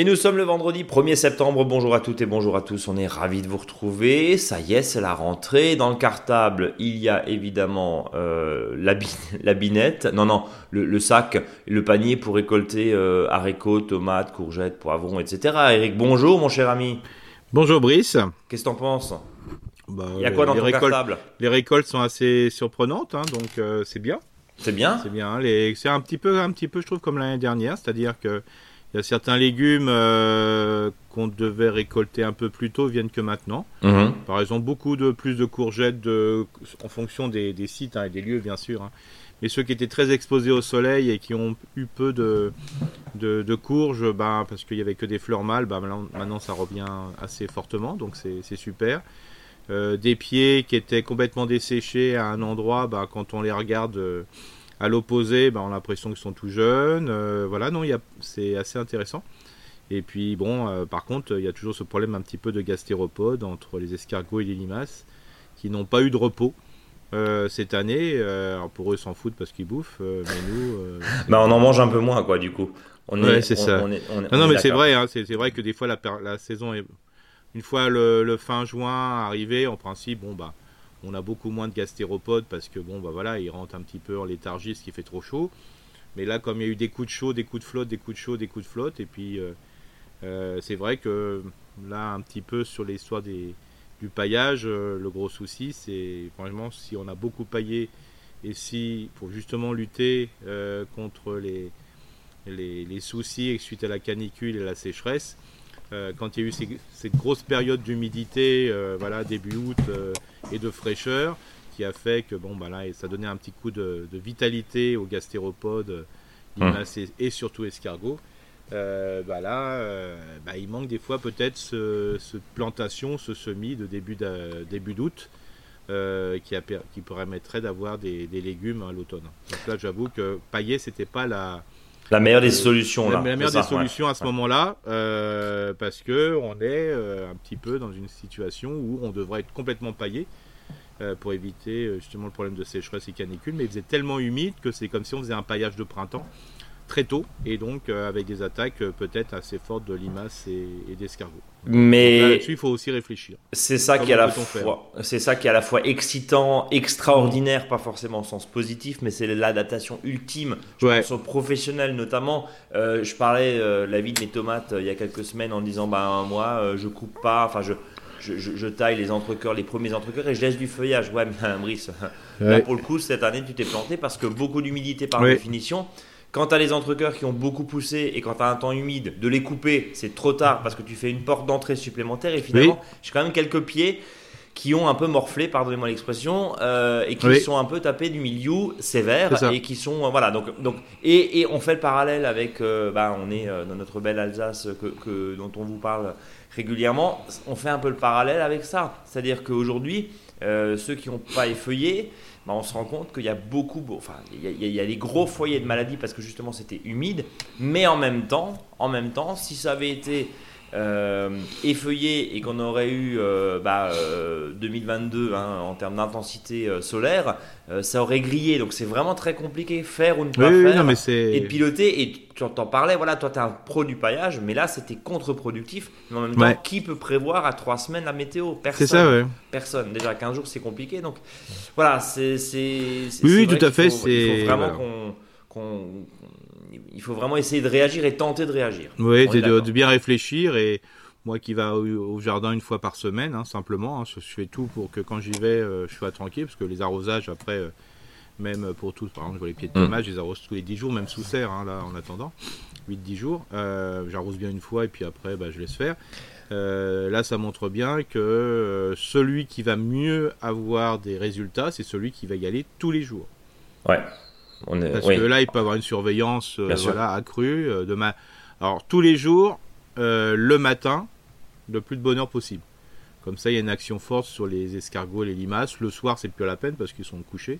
Et nous sommes le vendredi 1er septembre. Bonjour à toutes et bonjour à tous. On est ravis de vous retrouver. Ça y est, c'est la rentrée. Dans le cartable, il y a évidemment euh, la, la, binette. Non, non, le, sac, le panier pour récolter euh, haricots, tomates, courgettes, poivrons, etc. Eric, bonjour mon cher ami. Bonjour Brice. Qu'est-ce que t'en penses? Bah, Il y a quoi dans ton cartable? Les récoltes sont assez surprenantes, hein, donc euh, c'est bien. C'est bien? C'est bien. Les... C'est un petit peu, un petit peu, je trouve, comme l'année dernière, c'est-à-dire que il y a certains légumes euh, qu'on devait récolter un peu plus tôt viennent que maintenant. Mhm. Par exemple, beaucoup de plus de courgettes de, en fonction des, sites hein, et des lieux, bien sûr. Hein. Mais ceux qui étaient très exposés au soleil et qui ont eu peu de, de, courges, ben, parce qu'il n'y avait que des fleurs mâles, ben, maintenant ça revient assez fortement, donc c'est super. Euh, des pieds qui étaient complètement desséchés à un endroit, ben, quand on les regarde... Euh, à l'opposé, ben, on a l'impression qu'ils sont tout jeunes. Euh, voilà, non, c'est assez intéressant. Et puis bon, euh, par contre, il y a toujours ce problème un petit peu de gastéropodes entre les escargots et les limaces qui n'ont pas eu de repos. Euh, cette année, alors pour eux, s'en foutent parce qu'ils bouffent, mais nous. bah, on en mange un peu moins, quoi, du coup. On ouais, c'est ça. non, non, mais c'est vrai, hein, c'est vrai que des fois, la, la saison est. Une fois le, le, fin juin arrivé, en principe, bon, bah, on a beaucoup moins de gastéropodes parce que bon bah voilà, ils rentrent un petit peu en léthargie ce qui fait trop chaud. Mais là, comme il y a eu des coups de chaud, des coups de flotte, des coups de chaud, des coups de flotte, et puis euh, euh, c'est vrai que là, un petit peu sur l'histoire du paillage, euh, le gros souci, c'est franchement si on a beaucoup paillé et si pour justement lutter contre les, les, les, soucis suite à la canicule et la sécheresse, quand il y a eu cette grosse période d'humidité, voilà, début août et de fraîcheur, qui a fait que bon, bah là, ça donnait un petit coup de, vitalité aux gastéropodes, limaces hum. et, surtout escargots. bah là, bah, il manque des fois peut-être ce, plantation, ce semis de début d'août. qui, qui permettrait d'avoir des, légumes à l'automne. Donc là, j'avoue que pailler, c'était pas la, la meilleure des solutions là. La meilleure des solutions à ce moment-là, euh, parce que on est euh, un petit peu dans une situation où on devrait être complètement paillé euh, pour éviter justement le problème de sécheresse et canicule, mais il faisait tellement humide que c'est comme si on faisait un paillage de printemps très tôt et donc euh, avec des attaques euh, peut-être assez fortes de limaces et, d'escargots. Mais là-dessus, il faut aussi réfléchir. C'est ça qui est à la fois, c'est ça qui est à la fois excitant, extraordinaire, pas forcément au sens positif, mais c'est l'adaptation ultime. Je ouais. pense aux professionnels notamment. Euh, je parlais la vie de mes tomates il y a quelques semaines en disant bah moi je coupe pas, enfin je je, je, taille les entrecœurs, les premiers entrecœurs et je laisse du feuillage. Ouais, mais Brice, là pour le coup, cette année, tu t'es planté parce que beaucoup d'humidité par définition. Quand tu as les entrecœurs qui ont beaucoup poussé et quand tu as un temps humide, de les couper, c'est trop tard parce que tu fais une porte d'entrée supplémentaire et finalement, j'ai quand même quelques pieds qui ont un peu morflé, pardonnez-moi l'expression, euh, et qui sont un peu tapés du milieu sévère et qui sont euh, voilà donc donc et, et, on fait le parallèle avec euh, bah, on est dans notre belle Alsace que, que, dont on vous parle régulièrement, on fait un peu le parallèle avec ça, c'est-à-dire qu'aujourd'hui ceux qui n'ont pas effeuillé bah, on se rend compte qu'il y a beaucoup, enfin, il y, a, des gros foyers de maladies parce que justement c'était humide, mais en même temps, en même temps, si ça avait été euh, effeuillé et qu'on aurait eu 2022 euh, bah, euh, hein, en termes d'intensité solaire, ça aurait grillé. Donc c'est vraiment très compliqué faire ou ne pas faire et piloter. Et tu en parlais, voilà, toi tu es un pro du paillage, mais là c'était contre-productif. Mais en même temps, qui peut prévoir à trois semaines la météo? Personne. C'est ça, Personne. Déjà 15 jours c'est compliqué. Donc voilà, c'est. Oui, tout à fait. Il faut vraiment qu'on il faut vraiment essayer de réagir et tenter de réagir. Oui, de, bien réfléchir et moi qui va au, jardin une fois par semaine, hein, simplement, hein, je, fais tout pour que quand j'y vais, euh, je sois tranquille, parce que les arrosages après, euh, même pour tous, par exemple, je vois les pieds de mm. tomate, je les arrose tous les 10 jours, même sous serre, hein, là, en attendant, 8-10 jours. Euh, j'arrose bien une fois et puis après, bah, je laisse faire. là, ça montre bien que celui qui va mieux avoir des résultats, c'est celui qui va y aller tous les jours. Ouais. Parce que là, il peut avoir une surveillance euh, voilà, accrue. Euh. Alors, tous les jours, euh, le matin, le plus de bonheur possible. Comme ça, il y a une action forte sur les escargots et les limaces. Le soir, c'est plus la peine parce qu'ils sont couchés.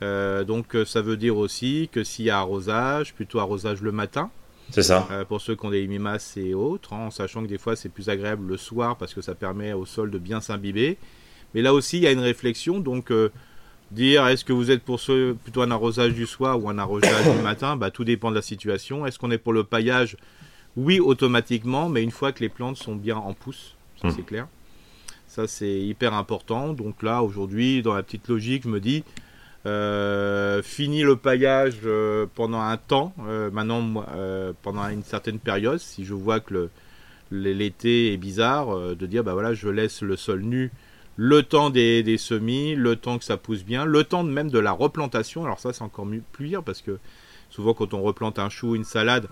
donc, ça veut dire aussi que s'il y a arrosage, plutôt arrosage le matin. C'est ça. pour ceux qui ont des limaces et autres, hein, en sachant que des fois, c'est plus agréable le soir parce que ça permet au sol de bien s'imbiber. Mais là aussi, il y a une réflexion. Donc, dire est-ce que vous êtes pour ce, plutôt un arrosage du soir ou un arrosage du matin? Bah, Tout dépend de la situation. Est-ce qu'on est pour le paillage? Oui, automatiquement, mais une fois que les plantes sont bien en pousse, ça hmm. c'est clair. Ça c'est hyper important. Donc là, aujourd'hui, dans la petite logique, je me dis, euh, fini le paillage euh, pendant un temps, euh, maintenant pendant une certaine période, si je vois que l'été est bizarre, de dire bah voilà, je laisse le sol nu le temps des, semis, le temps que ça pousse bien, le temps même de la replantation. Alors ça c'est encore plus dire parce que souvent quand on replante un chou, une salade,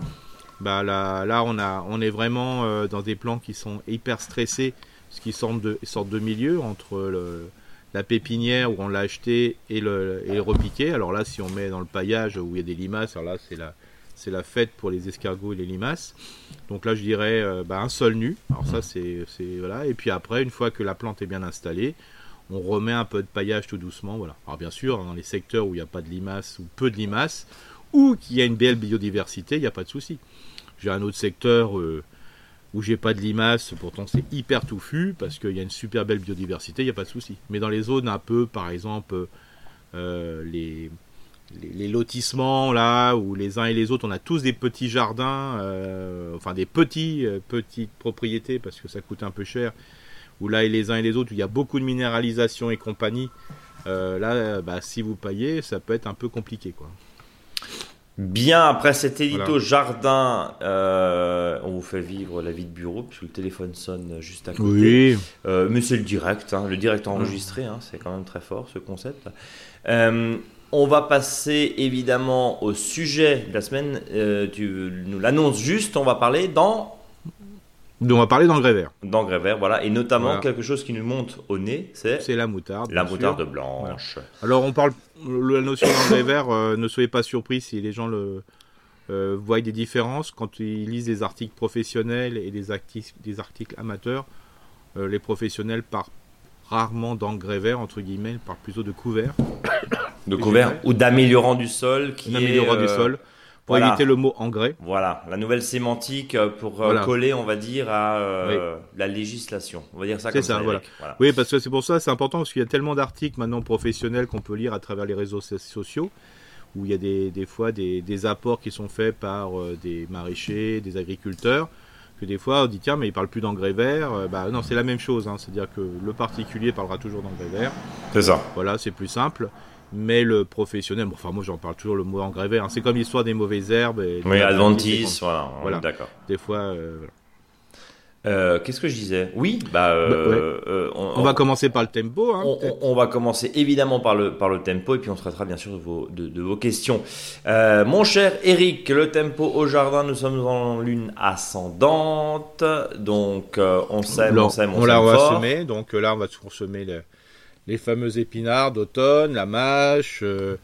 bah là, là on, a, on est vraiment dans des plants qui sont hyper stressés, ce qui sortent de, de milieu entre le, la pépinière où on l'a acheté et le, et repiqué. Alors là, si on met dans le paillage où il y a des limaces, alors là, c'est la, c'est la fête pour les escargots et les limaces. Donc là, je dirais euh, bah, un sol nu. Alors ça, c'est, voilà. Et puis après, une fois que la plante est bien installée, on remet un peu de paillage tout doucement. Voilà. Alors bien sûr, dans les secteurs où il n'y a pas de limaces ou peu de limaces, ou qu'il y a une belle biodiversité, il n'y a pas de souci. J'ai un autre secteur. Euh, où j'ai pas de limaces, pourtant c'est hyper touffu parce qu'il y a une super belle biodiversité, il n'y a pas de souci. Mais dans les zones un peu, par exemple, euh, les, les, lotissements là, où les uns et les autres, on a tous des petits jardins, euh, enfin des petits, euh, petites propriétés parce que ça coûte un peu cher, où là et les uns et les autres, où il y a beaucoup de minéralisation et compagnie, là, bah, si vous payez, ça peut être un peu compliqué quoi. Bien, après cet édito jardin, euh, on vous fait vivre la vie de bureau, puisque le téléphone sonne juste à côté. Oui. Euh, mais c'est le direct, hein, le direct enregistré, hein, c'est quand même très fort ce concept. Euh, on va passer évidemment au sujet de la semaine. tu nous l'annonces juste, on va parler dans on va parler d'engrais vert. D'engrais vert, voilà. Et notamment, quelque chose qui nous monte au nez, c'est. C'est la moutarde. La moutarde blanche. Alors, on parle. La notion d'engrais vert, euh, ne soyez pas surpris si les gens le, euh, voient des différences. Quand ils lisent des articles professionnels et des, des articles amateurs, euh, les professionnels parlent rarement d'engrais vert, entre guillemets, ils parlent plutôt de couvert. De couvert ou d'améliorant du sol. D'améliorant du sol pour éviter le mot engrais. Voilà, la nouvelle sémantique euh, pour euh, coller, on va dire, à euh, la législation. On va dire ça comme ça. voilà. Oui, parce que c'est pour ça, c'est important, parce qu'il y a tellement d'articles maintenant professionnels qu'on peut lire à travers les réseaux sociaux, où il y a des, des fois des, des, apports qui sont faits par des maraîchers, des agriculteurs, que des fois on dit tiens, mais ils parlent plus d'engrais vert. bah non, c'est la même chose, hein. c'est-à-dire que le particulier parlera toujours d'engrais vert. C'est ça. Voilà, c'est plus simple mais le professionnel, enfin moi j'en parle toujours le mot engrais hein. c'est comme l'histoire des mauvaises herbes. Et oui, Adventis, voilà, voilà. d'accord. Des fois. Euh, euh, qu'est-ce que je disais? Oui, bah, euh, bah on, va commencer par le tempo. Hein, on, va commencer évidemment par le, par le tempo et puis on traitera bien sûr de vos, de, vos questions. mon cher Eric, le tempo au jardin, nous sommes en lune ascendante, donc on sème, on sème, on, on, on va semer, donc là on va semer le, les fameux épinards d'automne, la mâche, euh,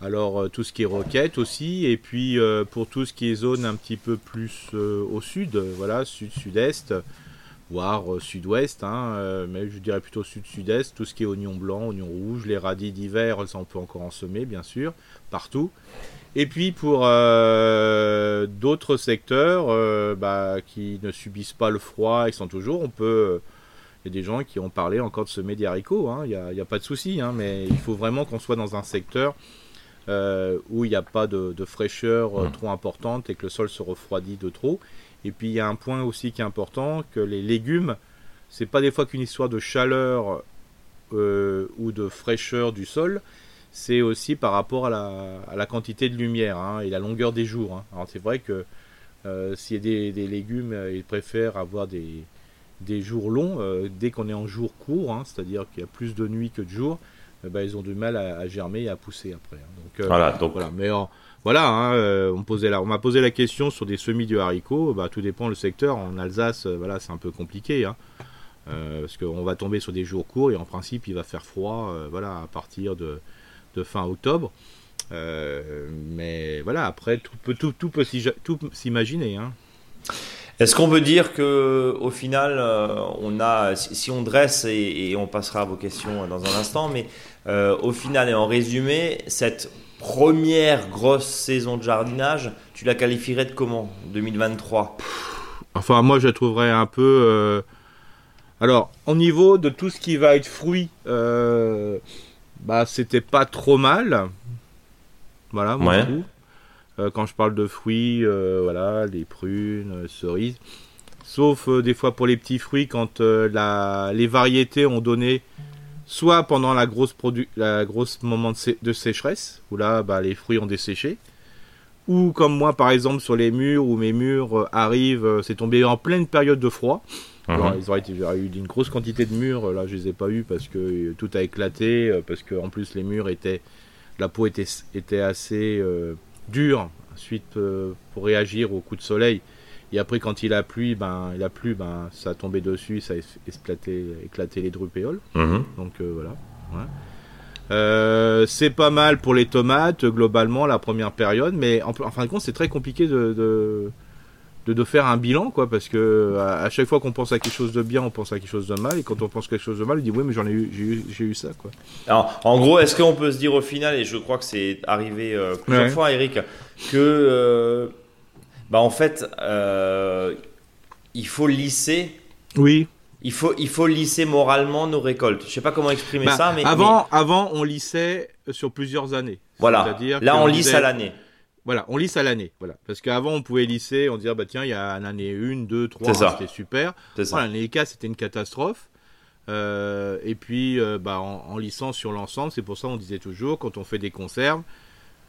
alors euh, tout ce qui est roquette aussi, et puis euh, pour tout ce qui est zone un petit peu plus au sud, voilà, sud-sud-est, voire sud-ouest, hein, mais je dirais plutôt sud-sud-est, tout ce qui est oignon blanc, oignon rouge, les radis d'hiver, ça on peut encore en semer bien sûr, partout. Et puis pour d'autres secteurs bah, qui ne subissent pas le froid et sont toujours, on peut il y a des gens qui ont parlé encore de semer des haricots, hein. il n'y a, pas de souci, hein, mais il faut vraiment qu'on soit dans un secteur euh, où il n'y a pas de, fraîcheur euh, mmh. trop importante et que le sol se refroidit de trop. Et puis il y a un point aussi qui est important, que les légumes, c'est pas des fois qu'une histoire de chaleur euh, ou de fraîcheur du sol, c'est aussi par rapport à la, quantité de lumière hein, et la longueur des jours. Alors c'est vrai que s'il y a des, des légumes, ils préfèrent avoir des, des jours longs, euh, dès qu'on est en jour court, hein, c'est-à-dire qu'il y a plus de nuit que de jour, eh ben, ils ont du mal à, germer et à pousser après. Hein. Donc, euh, voilà, donc... voilà. Mais voilà, hein, euh, on, posait on m'a posé la question sur des semis de haricots. Bah, tout dépend le secteur. En Alsace, voilà, c'est un peu compliqué. parce qu'on va tomber sur des jours courts et en principe il va faire froid voilà, à partir de, fin octobre. mais voilà, après tout peut, tout, tout peut s'imaginer. Est-ce qu'on peut dire que au final, euh, on a, si on dresse et, on passera à vos questions dans un instant, mais euh, au final et en résumé, cette première grosse saison de jardinage, tu la qualifierais de comment 2023 Enfin, moi, je la trouverais un peu. Euh, alors, au niveau de tout ce qui va être fruit, bah, c'était pas trop mal. Voilà, moi, quand je parle de fruits, voilà, les prunes, cerises. Sauf des fois pour les petits fruits, quand la, les variétés ont donné soit pendant la grosse, la grosse moment de, sécheresse, où là bah, les fruits ont desséché, ou comme moi par exemple sur les murs, où mes murs euh, arrivent, euh, c'est tombé en pleine période de froid. Mhm. Alors, ils auraient eu une grosse quantité de murs, là je les ai pas eu parce que tout a éclaté, euh, parce qu'en plus les murs étaient, la peau était, était assez dure, ensuite pour réagir au coup de soleil. Et après, quand il a plu, ben, il a plu, ben, ça a tombé dessus, ça a éclaté, éclaté les drupéoles. Mhm. Donc euh, voilà. Euh, c'est pas mal pour les tomates globalement la première période, mais en, fin de compte, c'est très compliqué de, de, faire un bilan, quoi, parce que à, chaque fois qu'on pense à quelque chose de bien, on pense à quelque chose de mal, et quand on pense à quelque chose de mal, on dit oui, mais j'en ai eu, j'ai eu, ça, quoi. Alors, en gros, est-ce qu'on peut se dire au final, et je crois que c'est arrivé euh, plusieurs fois, Eric, que bah en fait, euh, il faut lisser. Oui. Il faut, il faut lisser moralement nos récoltes. Je sais pas comment exprimer bah, ça, mais avant, avant, on lissait sur plusieurs années. Voilà. Là, on lisse à l'année. Voilà, on lisse à l'année. Voilà. Parce qu'avant, on pouvait lisser, on disait, bah tiens, il y a l'année 1, 2, 3, c'était super. Voilà, l'année 4, c'était une catastrophe. Euh, et puis, euh, bah, en, en, lissant sur l'ensemble, c'est pour ça qu'on disait toujours, quand on fait des conserves,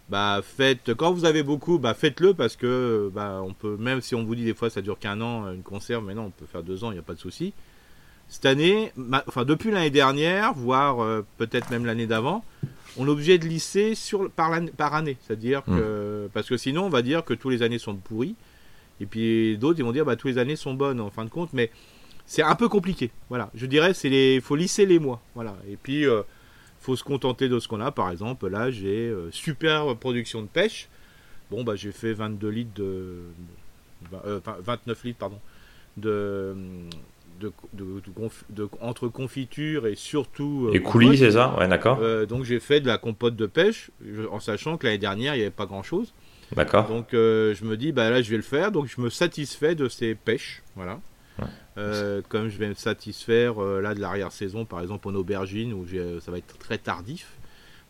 bah faites quand vous avez beaucoup bah faites-le parce que bah on peut même si on vous dit des fois ça dure qu'un an une conserve mais non on peut faire deux ans il n'y a pas de souci cette année enfin depuis l'année dernière voire euh, peut-être même l'année d'avant on est obligé de lisser sur par, par année c'est-à-dire hmm. que parce que sinon on va dire que tous les années sont pourries et puis d'autres ils vont dire bah tous les années sont bonnes en fin de compte mais c'est un peu compliqué voilà je dirais c'est les faut lisser les mois voilà et puis euh, faut se contenter de ce qu'on a. Par exemple, là, j'ai euh, super production de pêche. Bon, bah, j'ai fait 22 litres de. 29 euh, litres, pardon. De. De, de, entre confiture et surtout. Euh, et coulis, c'est ça? Ouais, d'accord. donc j'ai fait de la compote de pêche, en sachant que l'année dernière, il n'y avait pas grand chose. D'accord. Donc je me dis, bah là, je vais le faire. Donc je me satisfais de ces pêches. Voilà. Euh, comme je vais me satisfaire euh, là de l'arrière-saison, par exemple en aubergine, où euh, ça va être très tardif,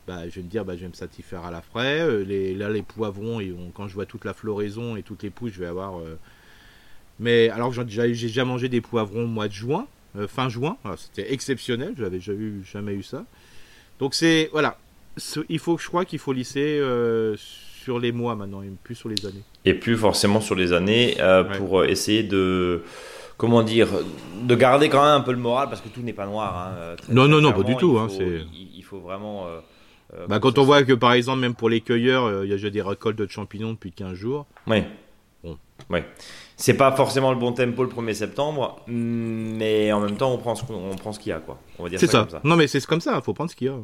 bah, je vais me dire, bah, je vais me satisfaire à la fraie. Les, là, les poivrons, et quand je vois toute la floraison et toutes les pousses, je vais avoir. Mais alors j'ai déjà mangé des poivrons au mois de juin, fin juin, c'était exceptionnel, j'avais jamais jamais eu ça. Donc c'est voilà, il faut, je crois qu'il faut lisser sur les mois maintenant, et plus sur les années. Et plus forcément sur les années pour essayer de comment dire, de garder quand même un peu le moral parce que tout n'est pas noir. Hein, euh, non, non, non, pas du tout. Hein, il, faut, il, faut vraiment. Euh, euh, bah, quand on voit que par exemple, même pour les cueilleurs, il y a déjà des récoltes de champignons depuis 15 jours. Oui. Bon. Oui. C'est pas forcément le bon tempo le 1er septembre, mais en même temps, on prend ce, qu'on, prend ce qu'il y a, quoi. On va dire c'est ça, Non, mais c'est comme ça, il faut prendre ce qu'il y a.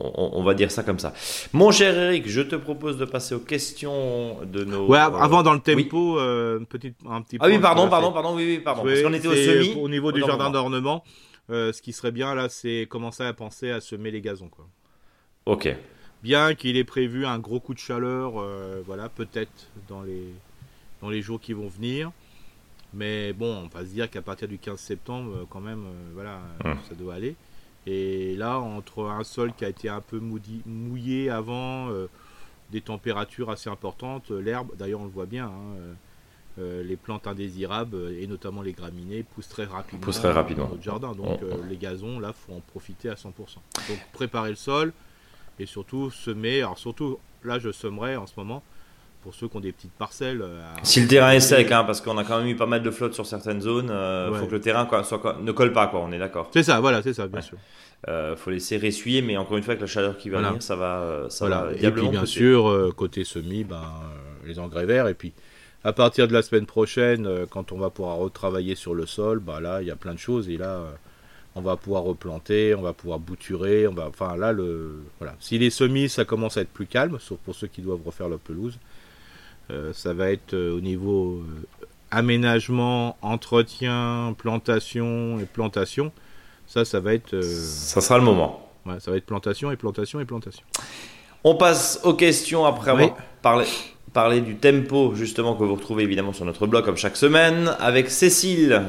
On, va dire ça comme ça. Mon cher Eric, je te propose de passer aux questions de nos. Ouais, avant dans le tempo, euh, un petit. Ah oui, pardon, pardon, pardon, oui, oui, pardon. Parce qu'on était au semi. Au niveau du jardin d'ornement, euh, ce qui serait bien là, c'est commencer à penser à semer les gazons, quoi. Ok. Bien qu'il ait prévu un gros coup de chaleur, euh, voilà, peut-être dans les dans les jours qui vont venir. Mais bon, on va se dire qu'à partir du 15 septembre, euh, quand même, euh, voilà, ça doit aller. Et là, entre un sol qui a été un peu mouillé avant, euh, des températures assez importantes, l'herbe, d'ailleurs on le voit bien, hein, les plantes indésirables et notamment les graminées poussent très rapidement, poussent très rapidement. dans notre jardin. Donc les gazons, là, faut en profiter à 100%. Donc préparer le sol et surtout semer. Alors surtout, là, je semerai en ce moment pour ceux qui ont des petites parcelles. Euh, si le terrain est sec, hein, parce qu'on a quand même eu pas mal de flotte sur certaines zones, il euh, faut que le terrain soit, ne colle pas, quoi, on est d'accord. C'est ça, voilà, c'est ça, bien sûr. Euh, faut laisser ressuyer, mais encore une fois, avec la chaleur qui va venir, ça va, ça va Et puis, bien sûr, côté semis, ben, les engrais verts, et puis à partir de la semaine prochaine, quand on va pouvoir retravailler sur le sol, bah là, il y a plein de choses, et là on va pouvoir replanter, on va pouvoir bouturer, on va, enfin là le, voilà. Si les semis ça commence à être plus calme, sauf pour ceux qui doivent refaire la pelouse, euh, ça va être euh, au niveau euh, aménagement, entretien, plantation et plantation. Ça, ça va être. Ça sera le moment. ça va être plantation et plantation et plantation. On passe aux questions après avoir parlé, parler du tempo justement que vous retrouvez évidemment sur notre blog comme chaque semaine avec Cécile.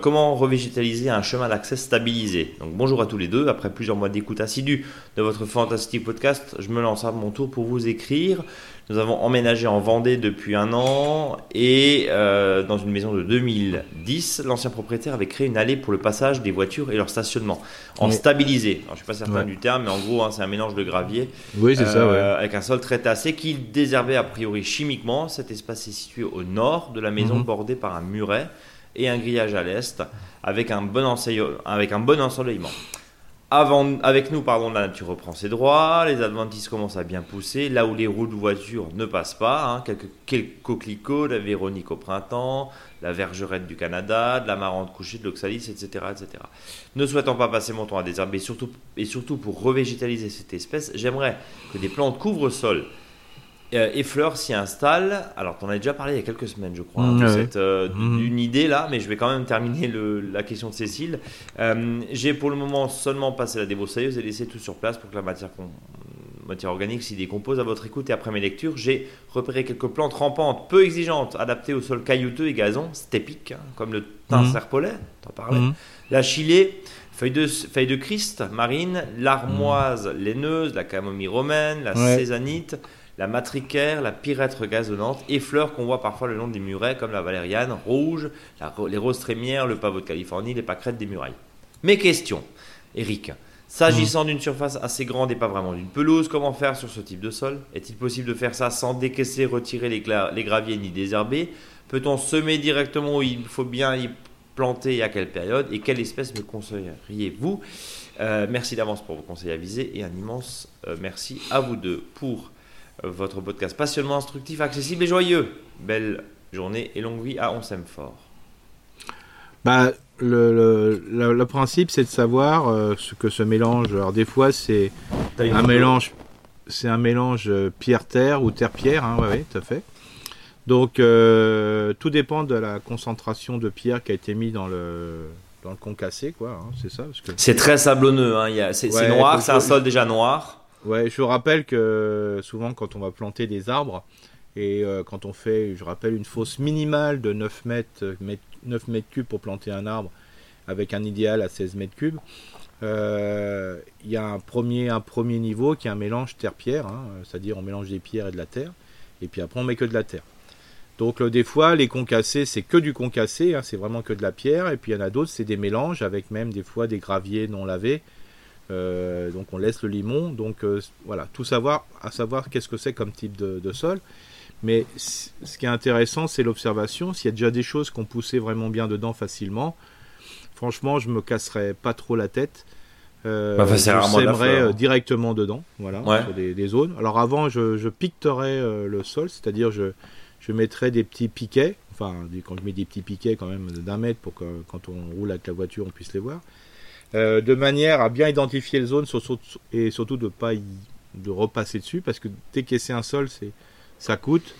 comment revégétaliser un chemin d'accès stabilisé Donc bonjour à tous les deux. Après plusieurs mois d'écoute assidue de votre fantastique podcast, je me lance à mon tour pour vous écrire. Nous avons emménagé en Vendée depuis un an et euh, dans une maison de 2010, l'ancien propriétaire avait créé une allée pour le passage des voitures et leur stationnement en stabilisé. Alors, je suis pas certain du terme, mais en gros, hein, c'est un mélange de gravier oui, ça, euh, avec un sol très tassé qui désherbait a priori chimiquement. Cet espace est situé au nord de la maison, mhm. bordé par un muret et un grillage à l'est avec un bon, avec un bon ensoleillement. Avec nous, pardon, la nature reprend ses droits, les adventistes commencent à bien pousser, là où les roues de voiture ne passent pas, hein, quelques, quelques, coquelicots, la Véronique au printemps, la vergerette du Canada, de la marante couchée, de l'oxalis, etc., etc. Ne souhaitant pas passer mon temps à désherber, surtout, et surtout pour revégétaliser cette espèce, j'aimerais que des plantes couvrent-sol euh, et Fleur s'y installe. Alors, tu en as déjà parlé il y a quelques semaines, je crois, hein, cette, euh, mhm. d'une idée là, mais je vais quand même terminer le, la question de Cécile. Euh, j'ai pour le moment seulement passé la débroussailleuse et laissé tout sur place pour que la matière, matière organique s'y décompose. À votre écoute et après mes lectures, j'ai repéré quelques plantes rampantes peu exigeantes, adaptées au sol caillouteux et gazon, stépique, hein, comme le thym mmh. serpolet, t'en parlais, mhm. la chilée. Feuille de, feuille de Christ marine, l'armoise laineuse, la camomille romaine, la sésanite, la matricaire, la pyrètre gazonnante et fleurs qu'on voit parfois le long des murets comme la valériane rouge, les roses trémières, le pavot de Californie, les pâquerettes des murailles. Mes questions, Eric. S'agissant d'une surface assez grande et pas vraiment d'une pelouse, comment faire sur ce type de sol? Est-il possible de faire ça sans décaisser, retirer les, les graviers ni désherber? Peut-on semer directement où il faut bien y planter et à quelle période? Et quelle espèce me conseilleriez-vous? Euh, Merci d'avance pour vos conseils avisés et un immense euh, merci à vous deux pour votre podcast passionnement, instructif, accessible et joyeux. Belle journée et longue vie à On s'aime fort. Bah, le, le, principe, c'est de savoir euh, ce que ce mélange. Alors, des fois, c'est un mélange, c'est un mélange euh, pierre-terre ou terre-pierre, hein, oui, tout à fait. Donc, euh, tout dépend de la concentration de pierre qui a été mise dans le, dans le concassé, quoi. Hein, c'est ça. C'est très sablonneux. Hein, c'est noir, c'est un sol déjà noir. Ouais, je rappelle que souvent quand on va planter des arbres, et euh, quand on fait, je rappelle, une fosse minimale de 9 mètres, 9 mètres cubes pour planter un arbre, avec un idéal à 16 mètres cubes, euh, il y a un premier, un premier niveau qui est un mélange terre-pierre, hein, c'est-à-dire on mélange des pierres et de la terre, et puis après on met que de la terre. Donc des fois, les concassés, c'est que du concassé, hein, c'est vraiment que de la pierre, et puis il y en a d'autres, c'est des mélanges avec même des fois des graviers non lavés, euh, donc on laisse le limon. Donc euh, voilà, tout savoir, à savoir qu'est-ce que c'est comme type de, sol. Mais ce qui est intéressant, c'est l'observation. S'il y a déjà des choses qu'on poussait vraiment bien dedans facilement, franchement, je me casserais pas trop la tête. Euh, bah, je sèmerais euh, directement dedans, voilà, sur des, zones. Alors avant, je, je piqueterais le sol, c'est-à-dire je, je mettrais des petits piquets, enfin quand je mets des petits piquets quand même d'un mètre pour que quand on roule avec la voiture on puisse les voir. Euh, de manière à bien identifier les zones et surtout de pas de repasser dessus parce que décaisser un sol c'est ça coûte.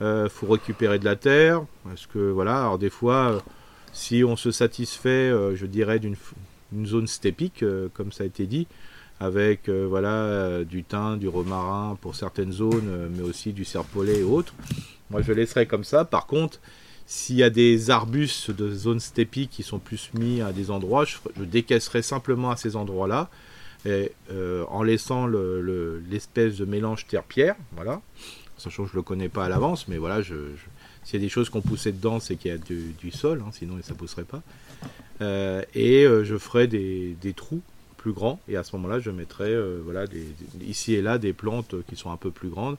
Euh, faut récupérer de la terre parce que voilà alors des fois euh, si on se satisfait euh, je dirais d'une zone stépique comme ça a été dit avec voilà du thym du romarin pour certaines zones mais aussi du serpolet et autres moi je laisserai comme ça. Par contre s'il y a des arbustes de zone stépique qui sont plus mis à des endroits, je, décaisserai simplement à ces endroits-là, euh, en laissant l'espèce de mélange terre-pierre, voilà. Sachant que je le connais pas à l'avance, mais voilà, je, s'il y a des choses qu'on poussait dedans, c'est qu'il y a du, sol, hein, sinon ça pousserait pas. Euh, et euh, je ferai des, trous plus grands, et à ce moment-là, je mettrai voilà, ici et là des plantes qui sont un peu plus grandes,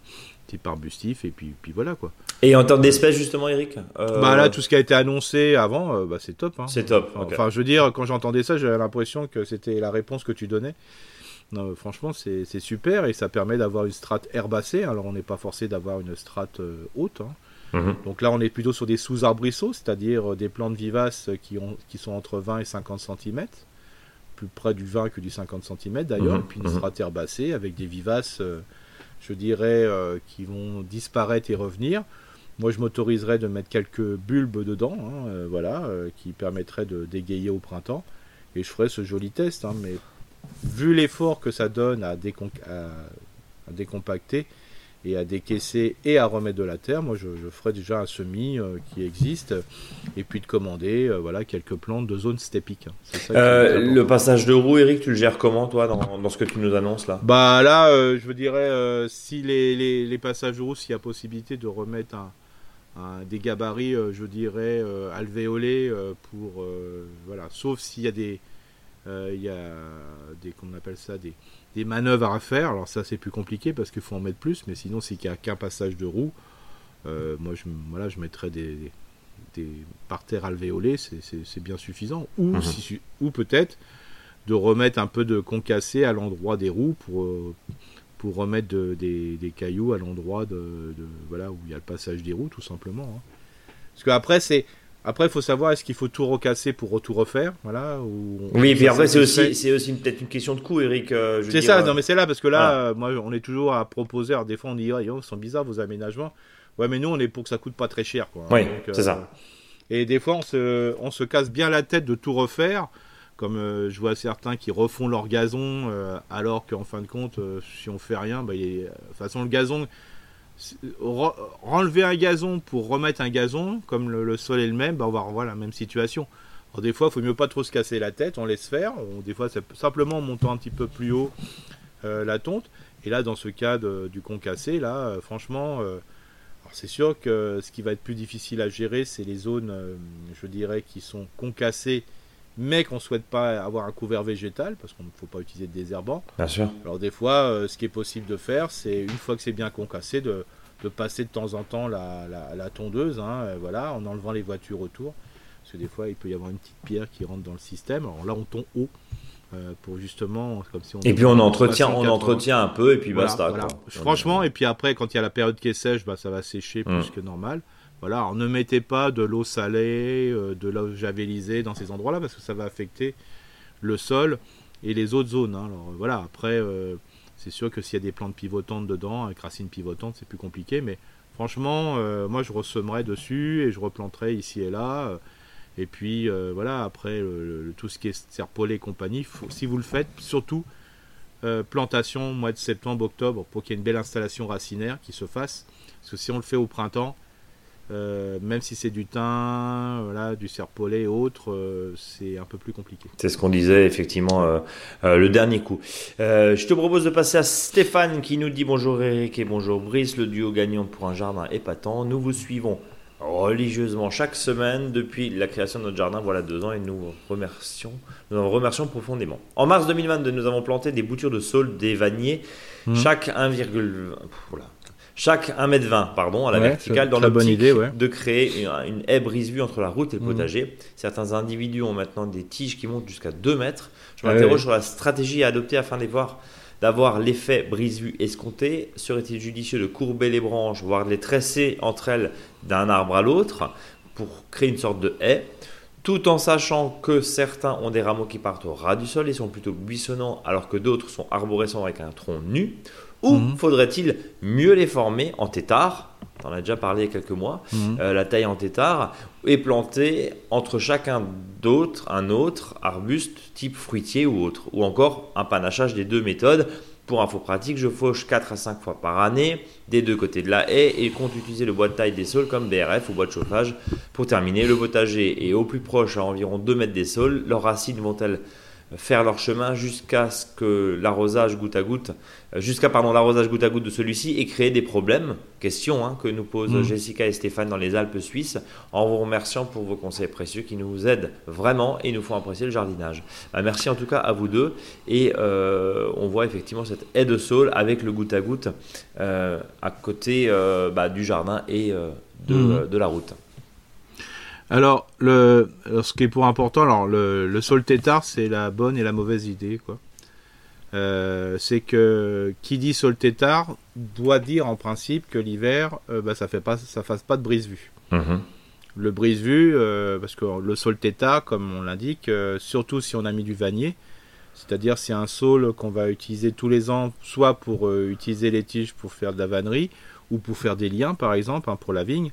type arbustif, et puis, puis voilà quoi. Et en termes d'espèces, justement, Eric euh, Bah là, tout ce qui a été annoncé avant, euh, bah, c'est top. Hein. C'est top. Enfin, je veux dire, quand j'entendais ça, j'avais l'impression que c'était la réponse que tu donnais. Non, franchement, c'est super et ça permet d'avoir une strate herbacée. Alors, on n'est pas forcé d'avoir une strate euh, haute. Hein. Mhm. Donc là, on est plutôt sur des sous-arbrisseaux, c'est-à-dire des plantes vivaces qui, ont, qui sont entre 20 et 50 cm, plus près du 20 que du 50 cm d'ailleurs, mhm. et puis une mhm. strate herbacée avec des vivaces, je dirais, qui vont disparaître et revenir. Moi, je m'autoriserais de mettre quelques bulbes dedans, hein, euh, voilà, euh, qui permettraient de dégayer au printemps. Et je ferai ce joli test. Hein, mais vu l'effort que ça donne à, décompacter, et à décaisser et à remettre de la terre, moi je, ferai déjà un semis euh, qui existe et puis de commander euh, voilà, quelques plantes de zone stépique. Euh, le passage de roue, Eric, tu le gères comment toi dans, ce que tu nous annonces là? Bah là, je dirais, si les, les, passages de roue, s'il y a possibilité de remettre un, des gabarits, je dirais, alvéolés pour. voilà, sauf s'il y a des. il y a des. Qu'on appelle ça des des manœuvres à faire. Alors ça c'est plus compliqué parce qu'il faut en mettre plus, mais sinon s'il n'y a qu'un passage de roue, euh, moi je, voilà, je mettrais des, des parterres alvéolés, c'est bien suffisant. Ou, mhm. ou peut-être de remettre un peu de concassé à l'endroit des roues pour, euh, pour remettre des, des, cailloux à l'endroit de, voilà, où il y a le passage des roues tout simplement. Hein. Parce qu'après c'est après, il faut savoir est-ce qu'il faut tout recasser pour tout refaire, voilà. Ou oui, puis après c'est aussi c'est aussi peut-être une question de coût, Eric. Euh, c'est ça, non mais c'est là parce que là, euh, moi, on est toujours à proposer. Alors, des fois, on dit, oh, ils sont bizarres vos aménagements. Ouais, mais nous, on est pour que ça coûte pas très cher, quoi. Oui, c'est ça. Euh, et des fois, on se on se casse bien la tête de tout refaire. Comme je vois certains qui refont leur gazon, alors qu'en fin de compte, si on fait rien, bah, de toute façon, le gazon, renlever un gazon pour remettre un gazon, comme le, sol est le même, bah on va revoir la même situation. Alors des fois, il faut mieux pas trop se casser la tête, on laisse faire. des fois, simplement en montant un petit peu plus haut euh, la tonte. Et là, dans ce cas du concassé, là, euh, franchement, euh, c'est sûr que ce qui va être plus difficile à gérer, c'est les zones, je dirais, qui sont concassées mais qu'on ne souhaite pas avoir un couvert végétal, parce qu'on ne faut pas utiliser de désherbant. Bien sûr. Alors des fois, euh, ce qui est possible de faire, c'est une fois que c'est bien concassé, de, de, passer de temps en temps la, la, tondeuse, hein, euh, voilà, en enlevant les voitures autour. Parce que des fois, il peut y avoir une petite pierre qui rentre dans le système. Alors là, on tombe haut. Euh, pour justement comme si on et puis on entretient on entretient un peu et puis basta franchement et puis après quand il y a la période qui est sèche bah, ça va sécher plus mm. que normal voilà, ne mettez pas de l'eau salée, euh, de l'eau javelisée dans ces endroits-là parce que ça va affecter le sol et les autres zones. Hein. Alors voilà, après, euh, c'est sûr que s'il y a des plantes pivotantes dedans, avec racines pivotantes, c'est plus compliqué, mais franchement, euh, moi je ressemerai dessus et je replanterai ici et là. et puis voilà, après, tout ce qui est serpolé et compagnie, si vous le faites, surtout plantation mois de septembre, octobre, pour qu'il y ait une belle installation racinaire qui se fasse. Parce que si on le fait au printemps, euh, même si c'est du thym, voilà, du serpolet et autres, euh, c'est un peu plus compliqué. C'est ce qu'on disait effectivement euh, le dernier coup. je te propose de passer à Stéphane qui nous dit bonjour Eric et bonjour Brice, le duo gagnant pour un jardin épatant. Nous vous suivons religieusement chaque semaine depuis la création de notre jardin, voilà deux ans, et nous remercions, nous en remercions profondément. En mars 2022, nous avons planté des boutures de saule, des vanniers, mmh. chaque 1, voilà, chaque 1m20 pardon, à la verticale dans l'optique de créer une, haie brise-vue entre la route et le mhm. potager. Certains individus ont maintenant des tiges qui montent jusqu'à 2 mètres. Je m'interroge sur la stratégie à adopter afin d'avoir l'effet brise-vue escompté. Serait-il judicieux de courber les branches, voire de les tresser entre elles d'un arbre à l'autre pour créer une sorte de haie? Tout en sachant que certains ont des rameaux qui partent au ras du sol et sont plutôt buissonnants alors que d'autres sont arborescents avec un tronc nu ou mhm. faudrait-il mieux les former en tétard? On en a déjà parlé il y a quelques mois. Mhm. Euh, la taille en tétard et planter entre chacun d'autres un autre arbuste type fruitier ou autre. Ou encore un panachage des deux méthodes. Pour info pratique, je fauche 4 à 5 fois par année des deux côtés de la haie et compte utiliser le bois de taille des sols comme BRF ou bois de chauffage. Pour terminer, le potager est au plus proche à environ 2 mètres des sols. Leurs racines vont-elles faire leur chemin jusqu'à ce que l'arrosage goutte à goutte, euh, jusqu'à pardon l'arrosage goutte à goutte de celui-ci ait créé des problèmes. Question hein, que nous posent mm. Jessica et Stéphane dans les Alpes suisses, en vous remerciant pour vos conseils précieux qui nous aident vraiment et nous font apprécier le jardinage. Bah, merci en tout cas à vous deux et euh, on voit effectivement cette haie de saule avec le goutte à goutte euh, à côté bah, du jardin et de, mm. de la route. Alors, le, ce qui est pour important, alors le, le sol tétard, c'est la bonne et la mauvaise idée, quoi. Euh, c'est que qui dit sol tétard doit dire en principe que l'hiver, euh, bah, ça fait pas, ça fasse pas de brise-vue. Mhm. Le brise-vue, euh, parce que le sol tétard, comme on l'indique, surtout si on a mis du vanier, c'est-à-dire c'est un sol qu'on va utiliser tous les ans, soit pour utiliser les tiges pour faire de la vannerie ou pour faire des liens, par exemple, hein, pour la vigne